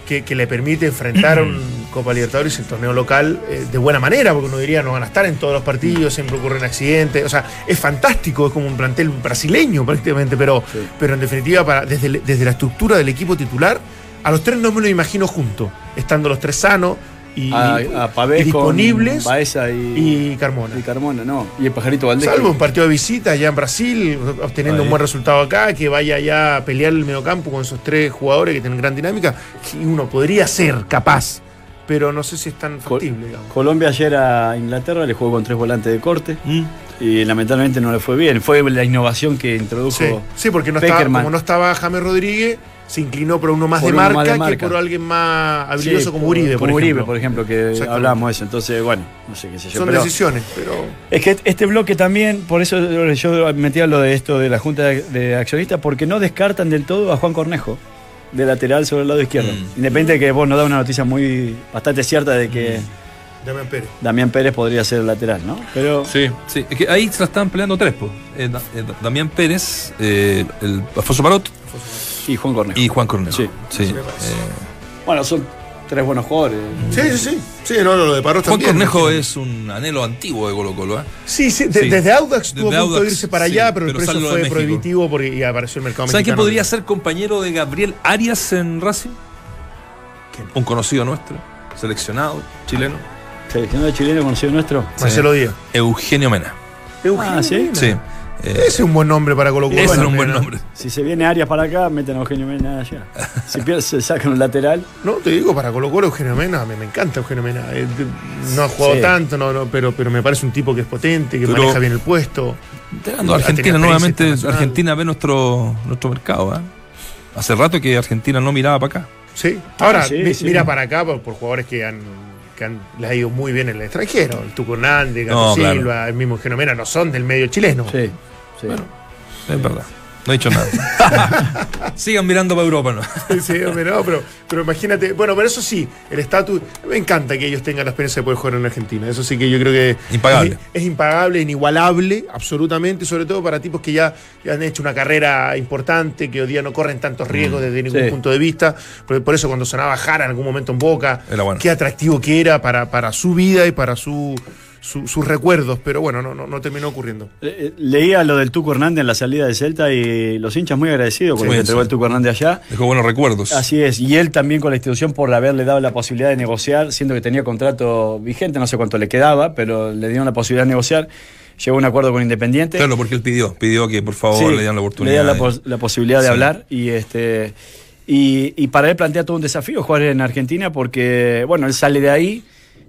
Speaker 4: que, que le permite enfrentar un *clears throat* Copa Libertadores el torneo local eh, de buena manera, porque uno diría no van a estar en todos los partidos, siempre ocurren accidentes. O sea, es fantástico, es como un plantel brasileño prácticamente, pero, pero en definitiva, para, desde, desde la estructura del equipo titular, a los tres no me lo imagino juntos, estando los tres sanos y,
Speaker 5: A,
Speaker 4: y-
Speaker 5: a
Speaker 4: y
Speaker 5: Pavés
Speaker 4: disponibles
Speaker 5: Baeza y,
Speaker 4: y Carmona.
Speaker 5: y Carmona, no. Y el pajarito Valdés.
Speaker 4: Salvo un partido de visita allá en Brasil, obteniendo
Speaker 1: Ahí.
Speaker 4: un buen resultado acá, que vaya allá a pelear el mediocampo con esos tres jugadores que tienen gran dinámica, que uno podría ser capaz, pero no sé si es tan factible, digamos.
Speaker 5: Colombia ayer a Inglaterra le jugó con tres volantes de corte
Speaker 1: Mm.
Speaker 5: y lamentablemente no le fue bien. Fue la innovación que introdujo.
Speaker 4: Sí, sí, porque no estaba, como no estaba James Rodríguez, se inclinó por uno más,
Speaker 5: Por
Speaker 4: de,
Speaker 5: uno
Speaker 4: marca
Speaker 5: más de
Speaker 4: que por alguien más
Speaker 5: Sí,
Speaker 4: habilidoso como Uribe, por
Speaker 5: como Uribe,
Speaker 4: ejemplo.
Speaker 5: por ejemplo, que de eso. Entonces, bueno, no sé qué sé yo.
Speaker 4: Son
Speaker 5: pero-
Speaker 4: decisiones, pero
Speaker 5: Es que este bloque también, por eso yo metía lo de esto de la Junta de- Accionistas, porque no descartan del todo a Juan Cornejo, de lateral sobre el lado izquierdo.
Speaker 1: Mm.
Speaker 5: Independiente de que vos nos da una noticia muy bastante cierta de que
Speaker 4: Damián Pérez.
Speaker 5: Damián Pérez podría ser el lateral, ¿no? Pero
Speaker 1: Sí, sí. Es que ahí se la estaban peleando tres, pues. Eh, Da- eh, Da- Damián Pérez, eh, el Alfonso Parot
Speaker 5: y Juan Cornejo.
Speaker 1: y Juan Cornejo.
Speaker 5: Sí.
Speaker 1: sí. Eh.
Speaker 5: Bueno, son tres buenos jugadores.
Speaker 4: Sí, sí, sí. Sí, no, lo de Parros
Speaker 1: Juan
Speaker 4: también.
Speaker 1: Cornejo es un anhelo antiguo de Colo Colo, ¿eh?
Speaker 4: Sí, sí, de-
Speaker 1: Sí.
Speaker 4: desde Audax a punto de irse para
Speaker 1: sí,
Speaker 4: allá, pero el precio fue prohibitivo porque y apareció el mercado
Speaker 1: ¿Saben quién
Speaker 4: mexicano.
Speaker 1: podría ser compañero de Gabriel Arias en Racing? Un conocido nuestro, seleccionado chileno.
Speaker 5: Seleccionado chileno conocido nuestro.
Speaker 4: Marcelo Díaz.
Speaker 1: Eugenio Mena.
Speaker 5: Ah, ¿sí?
Speaker 1: Sí. Eh,
Speaker 4: Ese es un buen nombre para Colo Colo.
Speaker 1: ese
Speaker 4: Bueno,
Speaker 1: un buen nombre.
Speaker 5: Si se viene Arias para acá, meten a Eugenio Mena allá. Si pierde, se sacan un lateral.
Speaker 4: No, te digo, para Colo Colo, Eugenio Mena, me, me encanta Eugenio Mena. Eh, No ha jugado
Speaker 5: Sí.
Speaker 4: tanto, no, no, pero, pero me parece un tipo que es potente, que
Speaker 1: Pero-
Speaker 4: maneja bien el puesto.
Speaker 1: A Argentina nuevamente. Argentina ve nuestro, nuestro mercado. ¿eh? Hace rato que Argentina no miraba para acá.
Speaker 4: Sí. Ahora,
Speaker 5: Ah, sí,
Speaker 4: mi-
Speaker 5: sí.
Speaker 4: mira para acá por, por jugadores que han, que han les ha ido muy bien en el extranjero. El Tuco Hernández, Gato
Speaker 1: No, claro.
Speaker 4: Silva, el mismo Eugenio Mena, no son del medio chileno.
Speaker 5: Sí, sí.
Speaker 1: Es verdad. No he dicho nada. *laughs* Sigan mirando para Europa, ¿no?
Speaker 4: Sí, hombre, no, pero, pero imagínate, bueno, pero eso sí, el estatus, me encanta que ellos tengan la experiencia de poder jugar en Argentina, eso sí que yo creo que
Speaker 1: Impagable.
Speaker 4: Es, es impagable, inigualable, absolutamente, sobre todo para tipos que ya, ya han hecho una carrera importante, que hoy día no corren tantos riesgos desde ningún
Speaker 5: Sí.
Speaker 4: punto de vista, por, por eso cuando sonaba Jara en algún momento en Boca,
Speaker 1: bueno.
Speaker 4: qué atractivo que era para, para su vida y para su, su- sus recuerdos, pero bueno, no, no, no terminó ocurriendo.
Speaker 5: Eh, Leía lo del Tuco Hernández en la salida de Celta y los hinchas muy agradecidos con
Speaker 1: Sí,
Speaker 5: lo que
Speaker 1: sí.
Speaker 5: entregó el Tuco Hernández allá.
Speaker 1: Dejó buenos recuerdos.
Speaker 5: Así es, y él también con la institución por haberle dado la posibilidad de negociar, siendo que tenía contrato vigente, no sé cuánto le quedaba, pero le dieron la posibilidad de negociar, llegó a un acuerdo con Independiente.
Speaker 1: Claro, porque él pidió, pidió que por favor
Speaker 5: Sí,
Speaker 1: le dieran la oportunidad.
Speaker 5: Le dieran la,
Speaker 1: de-
Speaker 5: pos- la posibilidad de
Speaker 1: Sí.
Speaker 5: hablar y este y, y para él plantea todo un desafío jugar en Argentina porque, bueno, él sale de ahí,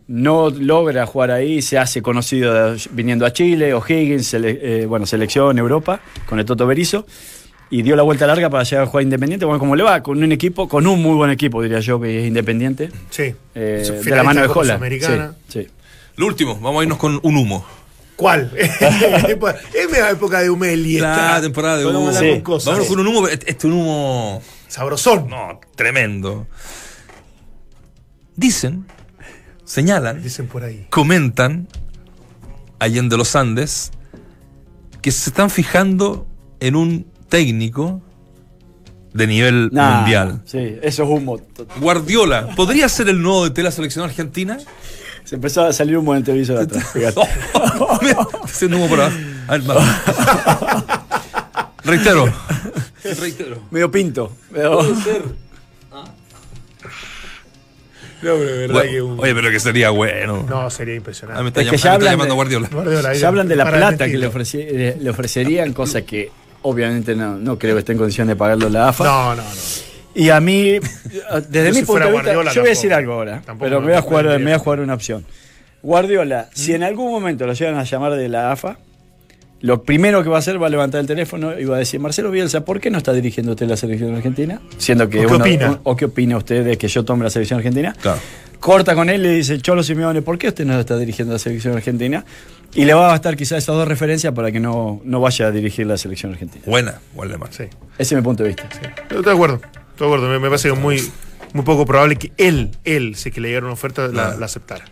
Speaker 5: no logra jugar ahí, se hace conocido viniendo a Chile, O'Higgins, sele- eh, bueno, selección Europa, con el Toto Berizo, y dio la vuelta larga para llegar a jugar Independiente, bueno, como le va, con un equipo, con un muy buen equipo, diría yo, que es Independiente,
Speaker 4: Sí.
Speaker 5: eh, de la mano de Jola. Sí, sí.
Speaker 1: Lo último, vamos a irnos con un humo.
Speaker 4: ¿Cuál? *laughs* es media época de Humeli.
Speaker 1: La temporada de humo.
Speaker 5: Sí.
Speaker 4: con
Speaker 1: un humo, este este es un humo
Speaker 4: Sabrosón.
Speaker 1: no, tremendo. Dicen, señalan,
Speaker 4: Dicen por ahí.
Speaker 1: comentan, allende los Andes, que se están fijando en un técnico de nivel
Speaker 5: Nah,
Speaker 1: mundial.
Speaker 5: Sí, eso es humo.
Speaker 1: Guardiola, ¿podría ser el nuevo de la selección argentina?
Speaker 5: Se empezó a salir humo en el televisor de atrás. *laughs*
Speaker 1: haciendo humo por abajo. A ver. *laughs* Reitero. Reitero.
Speaker 5: Medio pinto. pero-
Speaker 4: No, pero de verdad
Speaker 1: Bueno,
Speaker 4: que un-
Speaker 1: Oye, pero que sería bueno.
Speaker 4: No, sería
Speaker 1: Ah, me
Speaker 4: impresionante.
Speaker 1: está,
Speaker 5: Es que
Speaker 1: llam-
Speaker 5: ya
Speaker 1: me está
Speaker 5: hablan
Speaker 1: llamando
Speaker 5: de-
Speaker 1: Guardiola.
Speaker 4: Guardiola,
Speaker 5: Se hablan de la plata que le, ofreci- le- le ofrecerían, cosa que obviamente no, no creo que esté en condición de pagarlo la AFA.
Speaker 4: No, no, no.
Speaker 5: Y a mí, *laughs* desde
Speaker 4: Yo
Speaker 5: mi
Speaker 4: si
Speaker 5: punto de vista,
Speaker 4: Guardiola,
Speaker 5: yo voy a decir algo ahora,
Speaker 4: tampoco
Speaker 5: pero
Speaker 4: me-
Speaker 5: voy, a jugar, me voy a jugar una opción. Guardiola, si en algún momento lo llegan a llamar de la AFA, lo primero que va a hacer va a levantar el teléfono y va a decir, Marcelo Bielsa, ¿por qué no está dirigiendo usted la selección argentina? Siendo que
Speaker 4: ¿O qué
Speaker 5: uno-
Speaker 4: opina?
Speaker 5: un- ¿O qué opina usted de que yo tome la selección argentina?
Speaker 1: Claro.
Speaker 5: Corta con él y le dice, Cholo Simeone, ¿por qué usted no está dirigiendo la selección argentina? Y le va a bastar quizás esas dos referencias para que no, no vaya a dirigir la selección argentina.
Speaker 1: Buena, Waldemar.
Speaker 4: Sí.
Speaker 5: Ese es mi punto de vista.
Speaker 4: Estoy de acuerdo. Estoy de acuerdo. Me, me parece que es muy, muy poco probable que él, él, si que le llegara una oferta, la, la aceptara.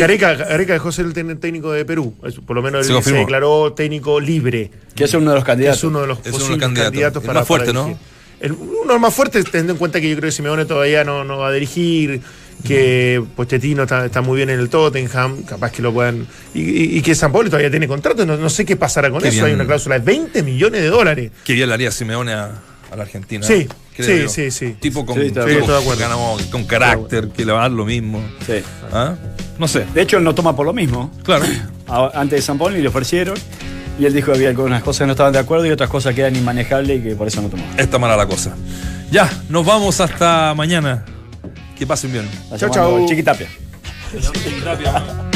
Speaker 4: Gareca, Gareca dejó ser el técnico de Perú. Por lo menos
Speaker 1: Se
Speaker 4: él se
Speaker 1: confirmó.
Speaker 4: declaró técnico libre.
Speaker 5: Que es uno de los candidatos.
Speaker 4: es uno de los
Speaker 1: Es uno de los
Speaker 4: posibles
Speaker 1: candidatos.
Speaker 4: candidatos
Speaker 1: El
Speaker 4: para
Speaker 1: más fuerte,
Speaker 4: para
Speaker 1: ¿no?
Speaker 4: El- uno de los más fuertes, teniendo en cuenta que yo creo que Simeone todavía no, no va a dirigir, que Pochettino está, está muy bien en el Tottenham, capaz que lo puedan. Y, y- y que San Pablo todavía tiene contrato, no, no sé qué pasará con
Speaker 1: Qué
Speaker 4: eso.
Speaker 1: bien.
Speaker 4: Hay una cláusula de 20 millones de dólares.
Speaker 1: Que bien le haría Simeone a, a la Argentina.
Speaker 4: Sí,
Speaker 1: creo
Speaker 4: sí, sí, sí.
Speaker 1: Tipo con,
Speaker 5: Sí, estoy
Speaker 4: de
Speaker 1: tipo
Speaker 4: acuerdo.
Speaker 1: que ganamos con carácter, que le va a dar lo mismo.
Speaker 5: Sí.
Speaker 1: ¿Ah? No sé.
Speaker 5: De hecho, él no toma por lo mismo.
Speaker 1: Claro. *clears throat*
Speaker 5: A- Antes de San Paulo y le ofrecieron. Y él dijo que había algunas cosas que no estaban de acuerdo y otras cosas que eran inmanejables y que por eso no tomó.
Speaker 1: Está mala la cosa. Ya, nos vamos hasta mañana. Que pasen bien.
Speaker 5: Llamamos
Speaker 4: chau.
Speaker 5: Chiquitapia.
Speaker 1: Rápido.